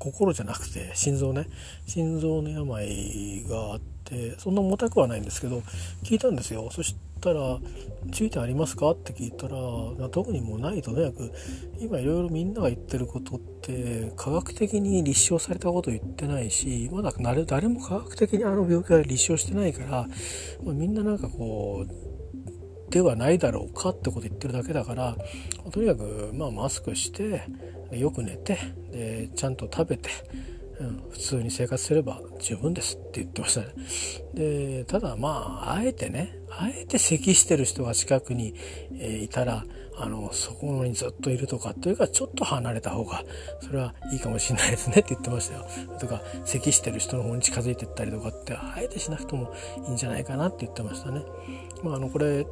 心じゃなくて心臓ね心臓の病があってそんな重たくはないんですけど聞いたんですよそしたら「注意点ありますか?」って聞いたら特にもうないとにかく今いろいろみんなが言ってることって科学的に立証されたこと言ってないしまだ誰も科学的にあの病気は立証してないから、まあ、みんななんかこうではないだろうかってこと言ってるだけだからとにかくまあマスクしてよく寝てでちゃんと食べて、うん、普通に生活すれば十分ですって言ってましたね。でただまああえてねあえて咳してる人が近くに、えー、いたらあのそこにずっといるとかというかちょっと離れた方がそれはいいかもしれないですねって言ってましたよ。とか咳してる人の方に近づいてったりとかってあえてしなくてもいいんじゃないかなって言ってましたね。まああのこれ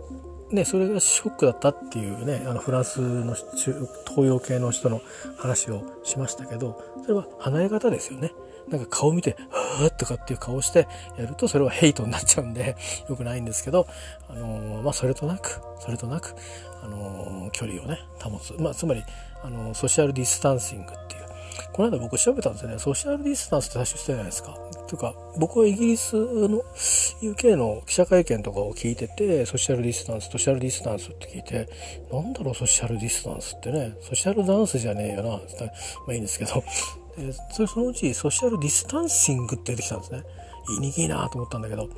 ね、それがショックだったっていうねあのフランスの東洋系の人の話をしましたけどそれは離れ方ですよね。なんか顔見て、はぁとかっていう顔してやるとそれはヘイトになっちゃうんで良くないんですけど、あのー、まあ、それとなく、それとなく、あのー、距離をね、保つ。まあ、つまり、あのー、 social distancing っていう。この間僕調べたんですよね。ソーシャルディスタンスって最初してないですか。というか、僕はイギリスの UK の記者会見とかを聞いてて、ソーシャルディスタンス、ソーシャルディスタンスって聞いて、なんだろうソーシャルディスタンスってね、ソーシャルダンスじゃねえよな、まあいいんですけど、でそそのうち social distancing って出てきたんですね。言いにくいなと思ったんだけど、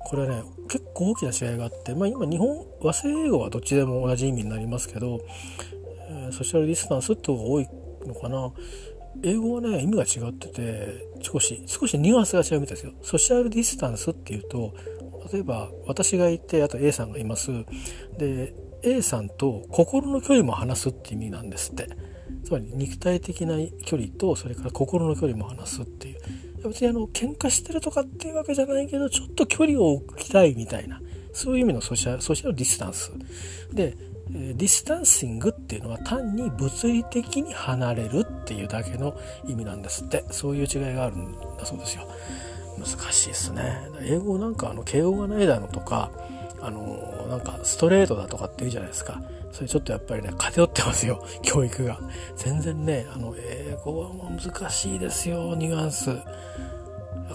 これはね、結構大きな違いがあって、まあ今日本、和製英語はどっちでも同じ意味になりますけど、えー、ソーシャルディスタンスって方が多いのかな。英語はね意味が違ってて少し少しニュアンスが違うみたいですよ。ソシャルディスタンスっていうと例えば私がいてあと A さんがいます。で A さんと心の距離も離すって意味なんですって。つまり肉体的な距離とそれから心の距離も離すっていう。別にあの喧嘩してるとかっていうわけじゃないけどちょっと距離を置きたいみたいな。そういう意味のソシャルソシャルディスタンス。で distancing っていうのは単に物理的に離れるっていうだけの意味なんですって。そういう違いがあるんだそうですよ。難しいですね。英語なんかあの敬語がないだのとかあのなんかストレートだとかって言うじゃないですか。それちょっとやっぱりね偏ってますよ 教育が。全然ねあの英語は難しいですよニュアンス。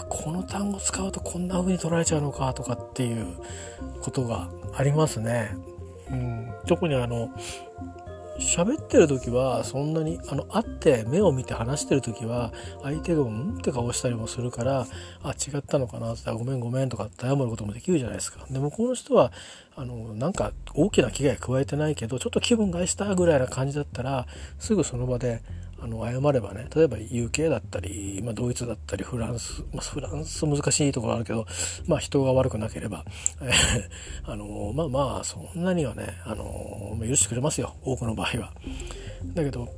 この単語使うとこんな風に取られちゃうのかとかっていうことがありますね。うん、特にあの喋ってる時はそんなにあの会って目を見て話してる時は相手がうんって顔したりもするからあ違ったのかなってごめんごめんとかって謝ることもできるじゃないですか。でもこの人はあのなんか大きな危害加えてないけどちょっと気分害したぐらいな感じだったらすぐその場であの謝ればね例えば UK だったり、まあ、ドイツだったりフランス、まあ、フランス難しいところあるけど、まあ、人が悪くなければ、あのまあまあそんなにはねあの許してくれますよ多くの場合は。だけど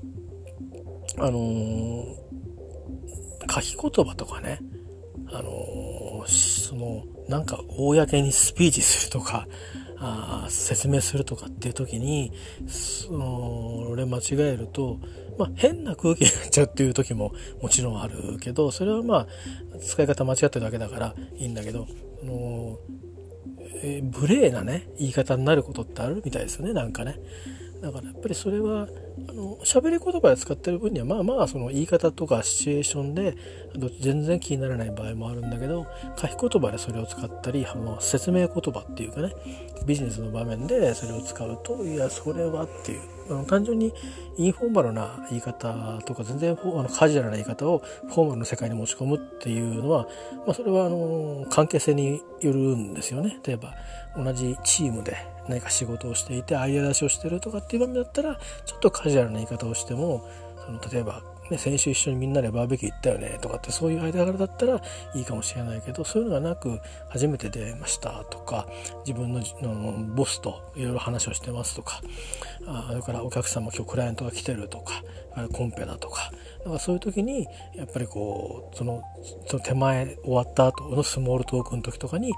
あの書き言葉とかねあのそのなんか公にスピーチするとかあ説明するとかっていう時にそれ間違えるとまあ、変な空気になっちゃうっていう時ももちろんあるけどそれはまあ使い方間違ってるだけだからいいんだけど、あのえー、無礼なね言い方になることってあるみたいですよねなんかね。だからやっぱりそれはあの喋り言葉で使ってる分にはまあまあその言い方とかシチュエーションで全然気にならない場合もあるんだけど書き言葉でそれを使ったり説明言葉っていうかねビジネスの場面でそれを使うといやそれはっていうあの単純にインフォーマルな言い方とか全然あのカジュアルな言い方をフォーマルの世界に持ち込むっていうのは、まあ、それはあの関係性によるんですよね。例えば同じチームで何か仕事をしていてアイデア出しをしてるとかっていう場面だったらちょっとカジュアルな言い方をしてもその例えばね、先週一緒にみんなでバーベキュー行ったよねとかってそういう間柄だったらいいかもしれないけどそういうのがなく初めて出ましたとか自分ののボスといろいろ話をしてますとかあそれからお客様今日クライアントが来てるとかコンペだとかだからそういう時にやっぱりこうそのその手前終わった後のスモールトークの時とかに、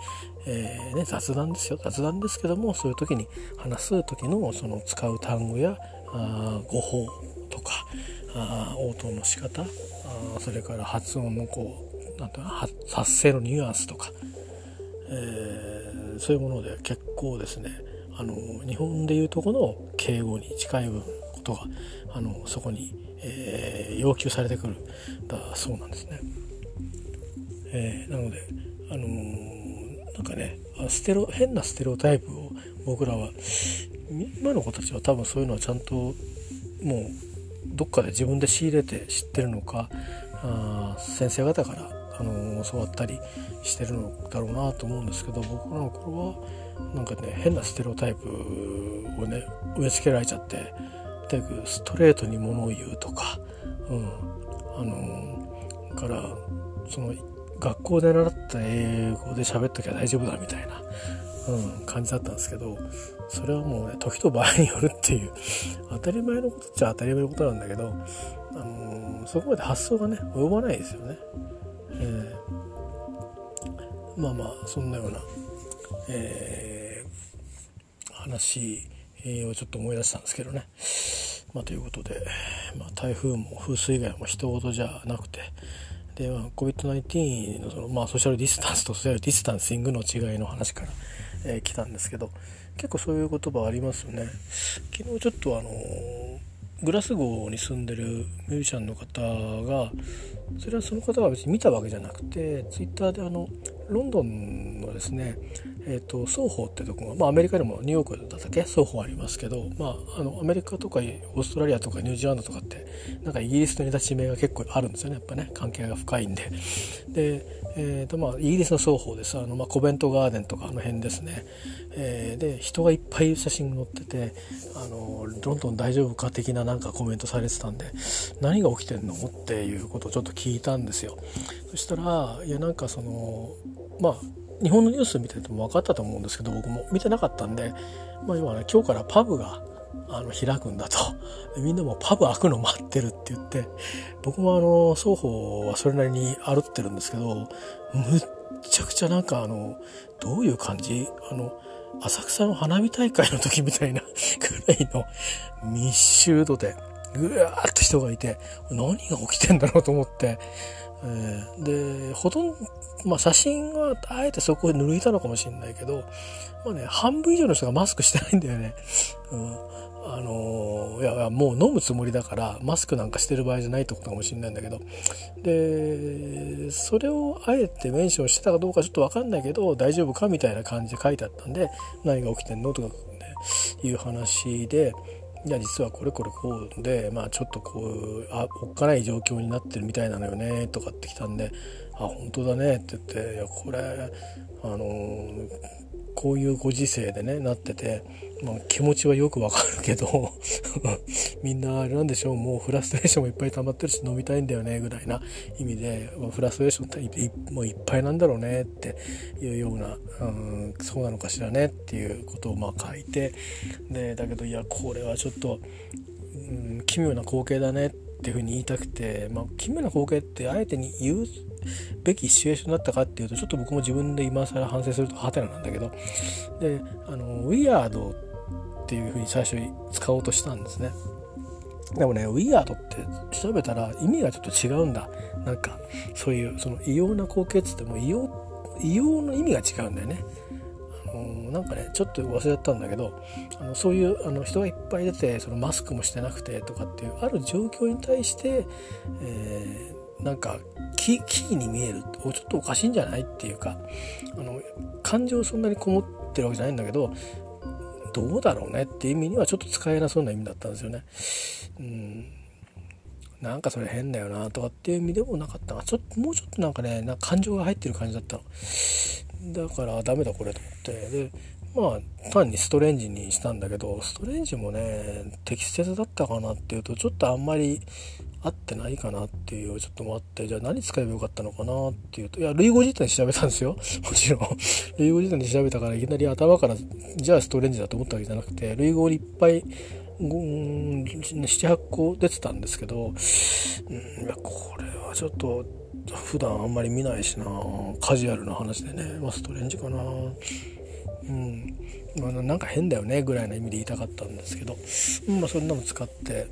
えーね、雑談ですよ。雑談ですけどもそういう時に話す時のその使う単語やあ語法とかあ応答の仕方あそれから発音のこうなんていうの発声のニュアンスとか、えー、そういうもので結構ですねあの日本でいうとこの敬語に近い部分ことがあのそこに、えー、要求されてくるだそうなんですね。えー、なのであのー、なんかねステロ変なステレオタイプを僕らは今の子たちは多分そういうのはちゃんともうどっかで自分で仕入れて知ってるのかあ先生方から、あの教わったりしてるのだろうなと思うんですけど僕らの頃はなんかね変なステレオタイプをね植え付けられちゃってとにかくストレートにものを言うとか、うん、あのからその学校で習った英語で喋っときゃ大丈夫だみたいな、うん、感じだったんですけどそれはもうね時と場合によるっていう当たり前のことっちゃ当たり前のことなんだけど、あのー、そこまで発想がね及ばないですよね。えー、まあまあそんなような、えー、話をちょっと思い出したんですけどね。まあ、ということで、まあ、台風も風水害も人事じゃなくてで、まあ、COVID-19 のその、まあ、ソーシャルディスタンスと social distancing の違いの話から、えー、来たんですけど結構そういう言葉ありますよね。昨日ちょっとあのグラスゴーに住んでるミュージシャンの方がそれはその方は別に見たわけじゃなくてツイッターであのロンドンのですねえーと、双方ってとこが、まあ、アメリカでもニューヨークだったっけ？双方ありますけど、まあ、あのアメリカとかオーストラリアとかニュージーランドとかってなんかイギリスと似た地名が結構あるんですよねやっぱね関係が深いんで。で、えーとまあ、イギリスの双方です。あの、まあ、コベントガーデンとかあの辺ですね、えー、で人がいっぱい写真載っててあのロンドン大丈夫か的ななんかコメントされてたんで何が起きてんの？っていうことをちょっと聞いたんですよ。そしたらいやなんかそのまあ日本のニュース見てても分かったと思うんですけど僕も見てなかったんで、まあ、今ね今日からパブがあの開くんだと。みんなもパブ開くの待ってるって言って僕もあの双方はそれなりに歩ってるんですけどむっちゃくちゃなんかあのどういう感じ？あの浅草の花火大会の時みたいなぐらいの密集度でぐわーっと人がいて何が起きてんだろうと思ってえー、でほとんど、まあ、写真はあえてそこで抜いたのかもしれないけど、まあね、半分以上の人がマスクしてないんだよね。うん、あのー、いやもう飲むつもりだからマスクなんかしてる場合じゃないってことかもしれないんだけどでそれをあえてメンションしてたかどうかちょっと分かんないけど大丈夫かみたいな感じで書いてあったんで何が起きてんのとか、ね、いう話で。いや実はこれこれこうでまあちょっとこうあおっかない状況になってるみたいなのよねとかってきたんであ本当だねって言っていやこれあの、こういうご時世でねなってて、まあ、気持ちはよくわかるけど みんなあれなんでしょうもうフラストレーションもいっぱい溜まってるし飲みたいんだよねぐらいな意味で、まあ、フラストレーションってもういっぱいなんだろうねっていうような、うん、そうなのかしらねっていうことをまあ書いてでだけどいやこれはちょっと、うん、奇妙な光景だねっていうふうに言いたくて、まあ、奇妙な光景ってあえてに言うべきシチュエーションだったかっていうとちょっと僕も自分で今更反省するとハテナなんだけどであのウィアードっていうふうに最初に使おうとしたんですね。でもねウィアードって調べたら意味がちょっと違うんだ。なんかそういうその異様な光景っつっても異様異様の意味が違うんだよね。あのなんかねちょっと忘れちゃったんだけどあのそういうあの人がいっぱい出てそのマスクもしてなくてとかっていうある状況に対して、えー、なんかキーに見えるちょっとおかしいんじゃない？っていうかあの感情そんなにこもってるわけじゃないんだけどどうだろうねっていう意味にはちょっと使えなそうな意味だったんですよね。うんなんかそれ変だよなとかっていう意味でもなかったがちょっともうちょっとなんかね感情が入ってる感じだったの。だからダメだこれと思ってでまあ単にストレンジにしたんだけどストレンジもね適切だったかなっていうとちょっとあんまり合ってないかなっていうちょっともあってじゃあ何使えばよかったのかなっていうといや類語辞典調べたんですよ。もちろん。類語辞典で調べたからいきなり頭からじゃあストレンジだと思ったわけじゃなくて類語にいっぱい78個出てたんですけど、うん、いやこれはちょっと普段あんまり見ないしな。カジュアルな話でね、まあ、ストレンジかな。うん。まあ、なんか変だよねぐらいの意味で言いたかったんですけど、まあ、そんなの使って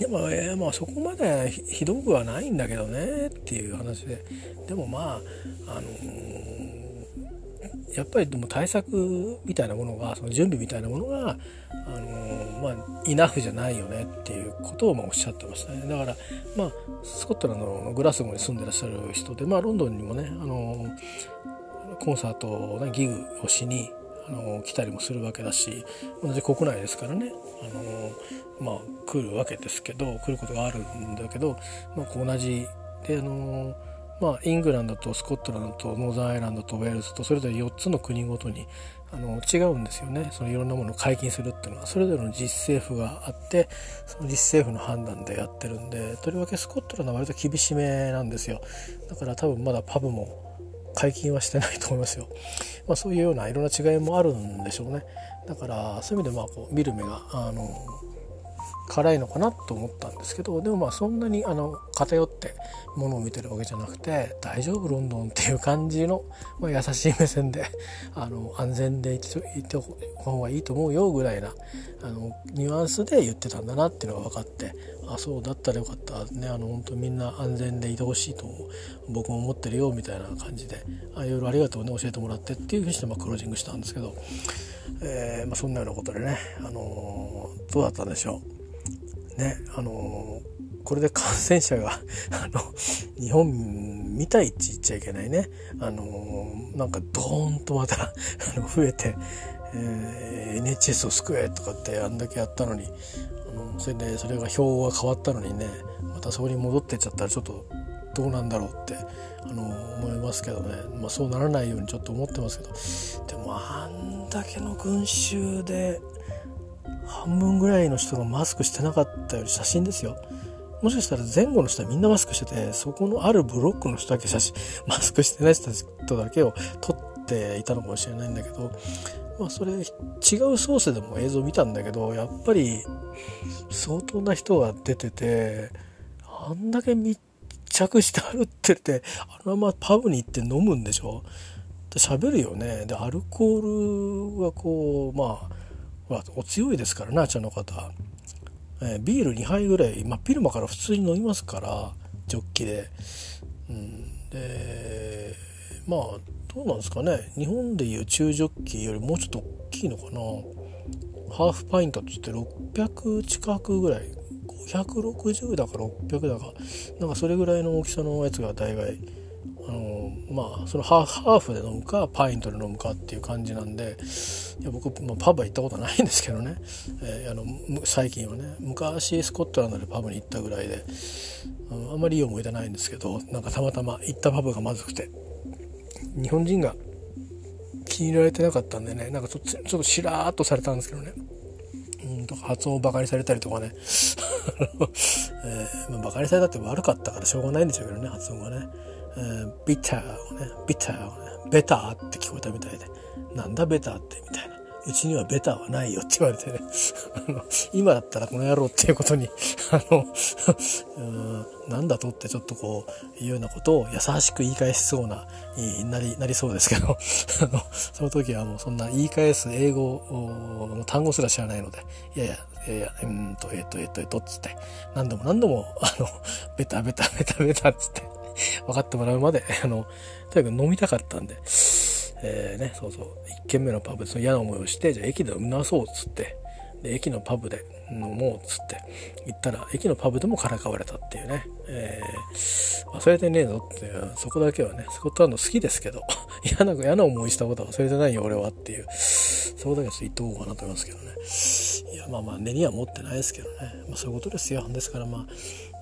でも、えー、まあそこまでひどくはないんだけどねっていう話で。でもまああのー、やっぱりでも対策みたいなものがその準備みたいなものが、あのー、まあ、イナフじゃないよねっていうことをまあおっしゃってましたね。だからまあスコットランドのグラスゴーに住んでらっしゃる人でまあロンドンにもね、あの、コンサート、ね、ギグをしにあの来たりもするわけだし同じ国内ですからね。あのまあ来るわけですけど来ることがあるんだけど、まあ、同じであのまあ、イングランドとスコットランドとノーザンアイランドとウェールズとそれぞれ4つの国ごとにあの違うんですよねそのいろんなものを解禁するっていうのはそれぞれの自治政府があってその自治政府の判断でやってるんでとりわけスコットランドは割と厳しめなんですよだから多分まだパブも解禁はしてないと思いますよ。まあ、そういうようないろんな違いもあるんでしょうね。だからそういう意味でまあこう見る目があの辛いのかなと思ったんですけどでもまあそんなにあの偏ってものを見てるわけじゃなくて大丈夫ロンドンっていう感じの、まあ、優しい目線であの安全でいてお方がいいと思うよぐらいなあのニュアンスで言ってたんだなっていうのが分かってあそうだったらよかったねあの本当みんな安全でいてほしいと僕も思ってるよみたいな感じでいろいろありがとうね教えてもらってっていうふうにしてまあクロージングしたんですけど、えーまあ、そんなようなことでね、あのー、どうだったんでしょう。ねあのこれで感染者が あの日本みたいって言っちゃいけないねあのなんかドーンとまた あの増えて、えー、NHS を救えとかってあんだけやったのにあのそれでそれが票が変わったのにねまたそこに戻ってっちゃったらちょっとどうなんだろうってあの思いますけどね、まあ、そうならないようにちょっと思ってますけど。でもあんだけの群衆で半分ぐらいの人がマスクしてなかったより写真ですよ。もしかしたら前後の人はみんなマスクしてて、そこのあるブロックの人だけ写真、マスクしてない人だけを撮っていたのかもしれないんだけど、まあそれ違うソースでも映像見たんだけど、やっぱり相当な人が出てて、あんだけ密着して歩ってて、あのままパブに行って飲むんでしょ？喋るよね。で、アルコールはこう、まあ、はお強いですからねあちらの方、えー、ビール2杯ぐらい、まあ、ピルマから普通に飲みますからジョッキで、うん、でまあどうなんですかね。日本でいう中ジョッキよりもうちょっと大きいのかな。ハーフパイントって言って600近くぐらい560だか600だかなんかそれぐらいの大きさのやつが大概あのまあそのハーフで飲むかパイントで飲むかっていう感じなんでいや僕、まあ、パブは行ったことないんですけどね、えー、あの最近はね。昔スコットランドでパブに行ったぐらいであのあんまりいい思い出ないんですけどなんかたまたま行ったパブがまずくて。日本人が気に入られてなかったんでねなんかちょちょっとしらーっとされたんですけどね。うんとか発音をバカにされたりとかね、えーまあ、バカにされたって悪かったからしょうがないんでしょうけどね発音がね。えー、ビターをね、ビターをね、ベターって聞こえたみたいで、なんだベターってみたいな。うちにはベターはないよって言われてね、あの、今だったらこの野郎っていうことに、あの、なんだとってちょっとこう、いうようなことを優しく言い返しそうな、なり、なりそうですけど、あの、その時はもうそんな言い返す英語の単語すら知らないので、いやいや、いやいや、うんと、えっと、えっと、えっと、つって、何度も何度も、あの、ベタベタベタベタつって、分かってもらうまで、あの、とにかく飲みたかったんで、えー、ね、そうそう、1軒目のパブでその嫌な思いをして、じゃあ駅で飲み直そうっつって、で、駅のパブで飲もうっつって。行ったら、駅のパブでもからかわれたっていうね、えー、忘れてねえぞっていう、そこだけはね、スコットランド好きですけど、嫌な、嫌な思いしたことは忘れてないよ、俺はっていう、そこだけはちょっと言っとこうかなと思いますけどね。いや、まあまあ、根には持ってないですけどね。まあそういうことですよ。ですからま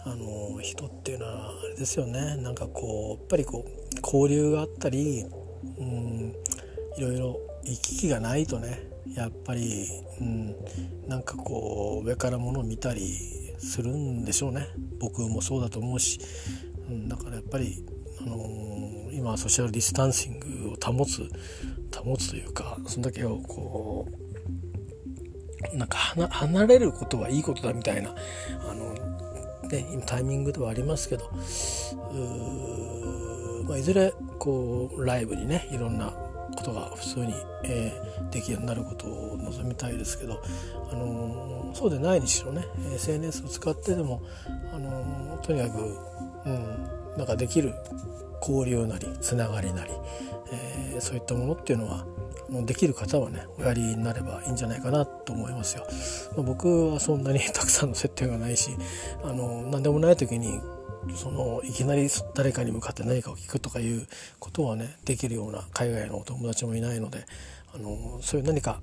あ、あの人っていうのはあれですよね。なんかこうやっぱりこう交流があったりうんいろいろ行き来がないとねやっぱり、うん、なんかこう上からものを見たりするんでしょうね。僕もそうだと思うし、うん、だからやっぱり、あのー、今ソーシャルディスタンシングを保つ保つというかそんだけをこうなんか離れることはいいことだみたいなあの、ね、今タイミングではありますけどうーまあ、いずれこうライブにねいろんなことが普通に、えー、できるようになることを望みたいですけど、あのー、そうでないにしろね SNS を使ってでも、あのー、とにかく、うん、なんかできる交流なりつながりなり、えー、そういったものっていうのはもうできる方はねおやりになればいいんじゃないかなと思いますよ。まあ、僕はそんなに たくさんの接点がないしあの何でもない時にそのいきなり誰かに向かって何かを聞くとかいうことはねできるような海外のお友達もいないのであのそういう何か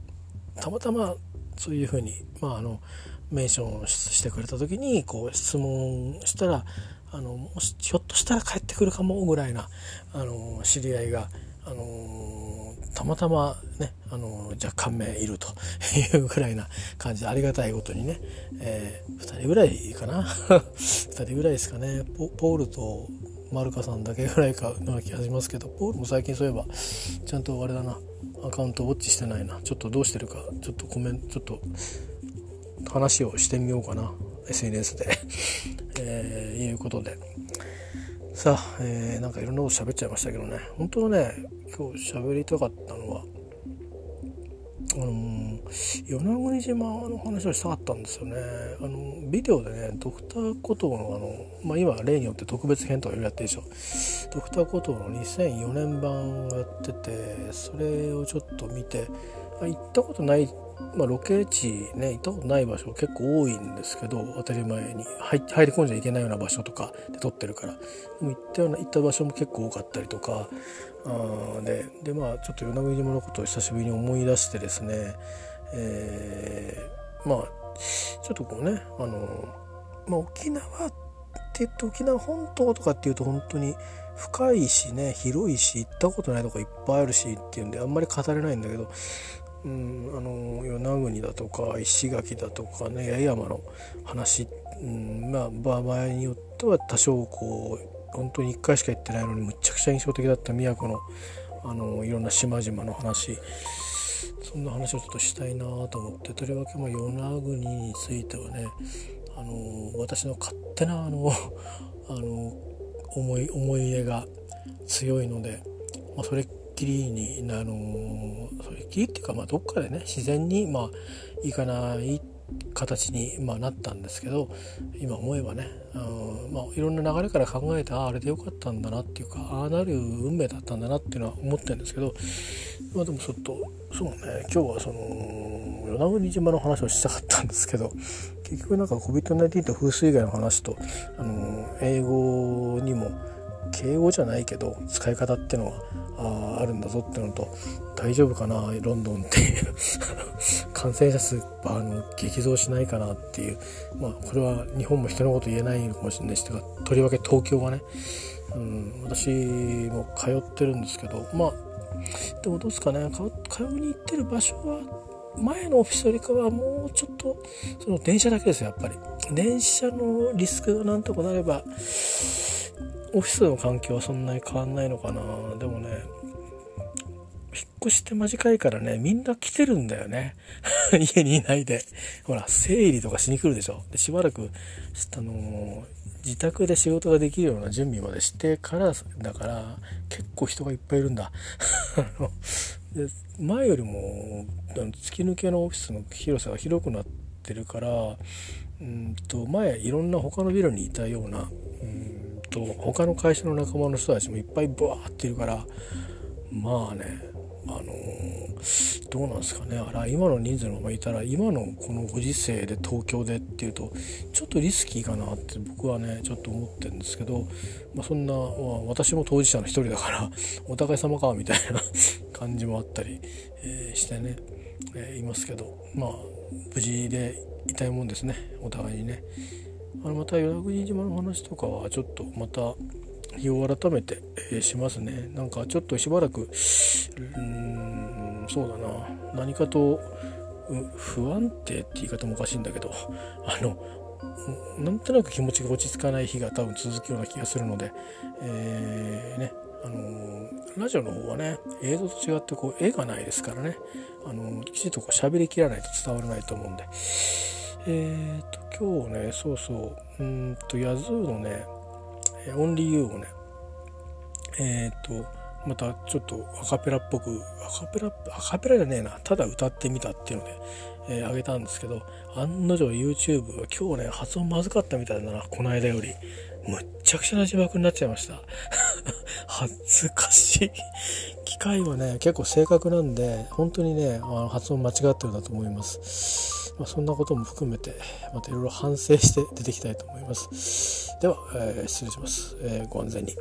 たまたまそういうふうに、まあ、あのメンションしてくれた時にこう質問したらあのもしひょっとしたら帰ってくるかもぐらいなあの知り合いがあのたまたまね、あの若干名いるというぐらいな感じでありがたいことにね、えー、2人ぐらいかな？2人ぐらいですかね。ポールとマルカさんだけぐらいかな気がしますけどポールも最近そういえばちゃんとあれだなアカウントウォッチしてないな。ちょっとどうしてるかちょっとコメントちょっと話をしてみようかな。SNS で。えー、いうことで。さあ、えー、なんかいろんなこと喋っちゃいましたけどね。本当はね今日喋りたかったのはあのー、与那国島の話をしたかったんですよね。あのビデオでねドクターコトーのあの、まあ、今例によって特別編とかいろいろやってるでしょ。ドクターコトーの2004年版がやっててそれをちょっと見て行ったことないまあ、ロケ地ね行ったことない場所結構多いんですけど当たり前に入り込んじゃいけないような場所とかで撮ってるから。でも行ったような行った場所も結構多かったりとか。あででまあちょっと与那国島のことを久しぶりに思い出してですね、えー、まあちょっとこうねあの、まあ、沖縄って言って沖縄本島とかっていうと本当に深いしね広いし行ったことないとこいっぱいあるしっていうんであんまり語れないんだけどうん、あの与那国だとか石垣だとかね八重山の話、うん、まあ場合によっては多少こう本当に1回しか行ってないのにむちゃくちゃ印象的だった宮古のあのいろんな島々の話そんな話をちょっとしたいなと思ってとりわけまあ与那国についてはねあの私の勝手なあの あの思い思い入れが強いので、まあ、それきりにあのそれっきりっていうか、まあ、どっかでね自然にまあいかない形に、まあ、なったんですけど今思えばね、うんまあ、いろんな流れから考えてあああれでよかったんだなっていうかああなる運命だったんだなっていうのは思ってるんですけど、まあ、でもちょっとそうね今日はその与那国島の話をしたかったんですけど結局なんか COVID-19 と風水以外の話とあの英語にも敬語じゃないけど使い方っていうのはああるんだぞってのと大丈夫かなロンドンって。い う感染者数あの激増しないかなっていう。まあこれは日本も人のこと言えないのかもしれないしとりわけ東京はね、うん、私も通ってるんですけどまあでもどうですかね。通いに行ってる場所は前のオフィスよりかはもうちょっとその電車だけですよやっぱり。電車のリスクがなんとかなればオフィスの環境はそんなに変わんないのかな。でもね引っ越して間近いからねみんな来てるんだよね。家にいないで。ほら整理とかしに来るでしょ。でしばらくあの自宅で仕事ができるような準備までしてからだから結構人がいっぱいいるんだ。で前よりも突き抜けのオフィスの広さが広くなってるからうんと前いろんな他のビルにいたようなうんと他の会社の仲間の人たちもいっぱいブワーっているからまあねあのー、どうなんですかねあら今の人数のままいたら今のこのご時世で東京でっていうとちょっとリスキーかなって僕はねちょっと思ってるんですけど、まあ、そんな、まあ、私も当事者の一人だから お互い様かみたいな 感じもあったり、えー、してね、えー、いますけどまあ無事でいたいもんですねお互いにね。あのまた与那国島の話とかはちょっとまた日を改めて、えー、しますね。なんかちょっとしばらくうんそうだな。何かと不安定って言い方もおかしいんだけどあのなんとなく気持ちが落ち着かない日が多分続くような気がするので、えー、ねあの、ラジオの方はね映像と違ってこう絵がないですからね、あの、きちんとこう喋りきらないと伝わらないと思うんで。えっ、と今日ねそうそううんとヤズーのね「オンリーユーをねえっ、とまたちょっとアカペラっぽくアカペラアカペラじゃねえなただ歌ってみたっていうので、えー、あげたんですけど案の定 YouTube は今日ね発音まずかったみたいだなこの間より。むっちゃくちゃな字幕になっちゃいました。恥ずかしい。機械はね結構正確なんで本当にねあの発音間違ってるんだと思います。まあ、そんなことも含めてまたいろいろ反省して出てきたいと思います。では、えー、失礼します、えー、ご安全に。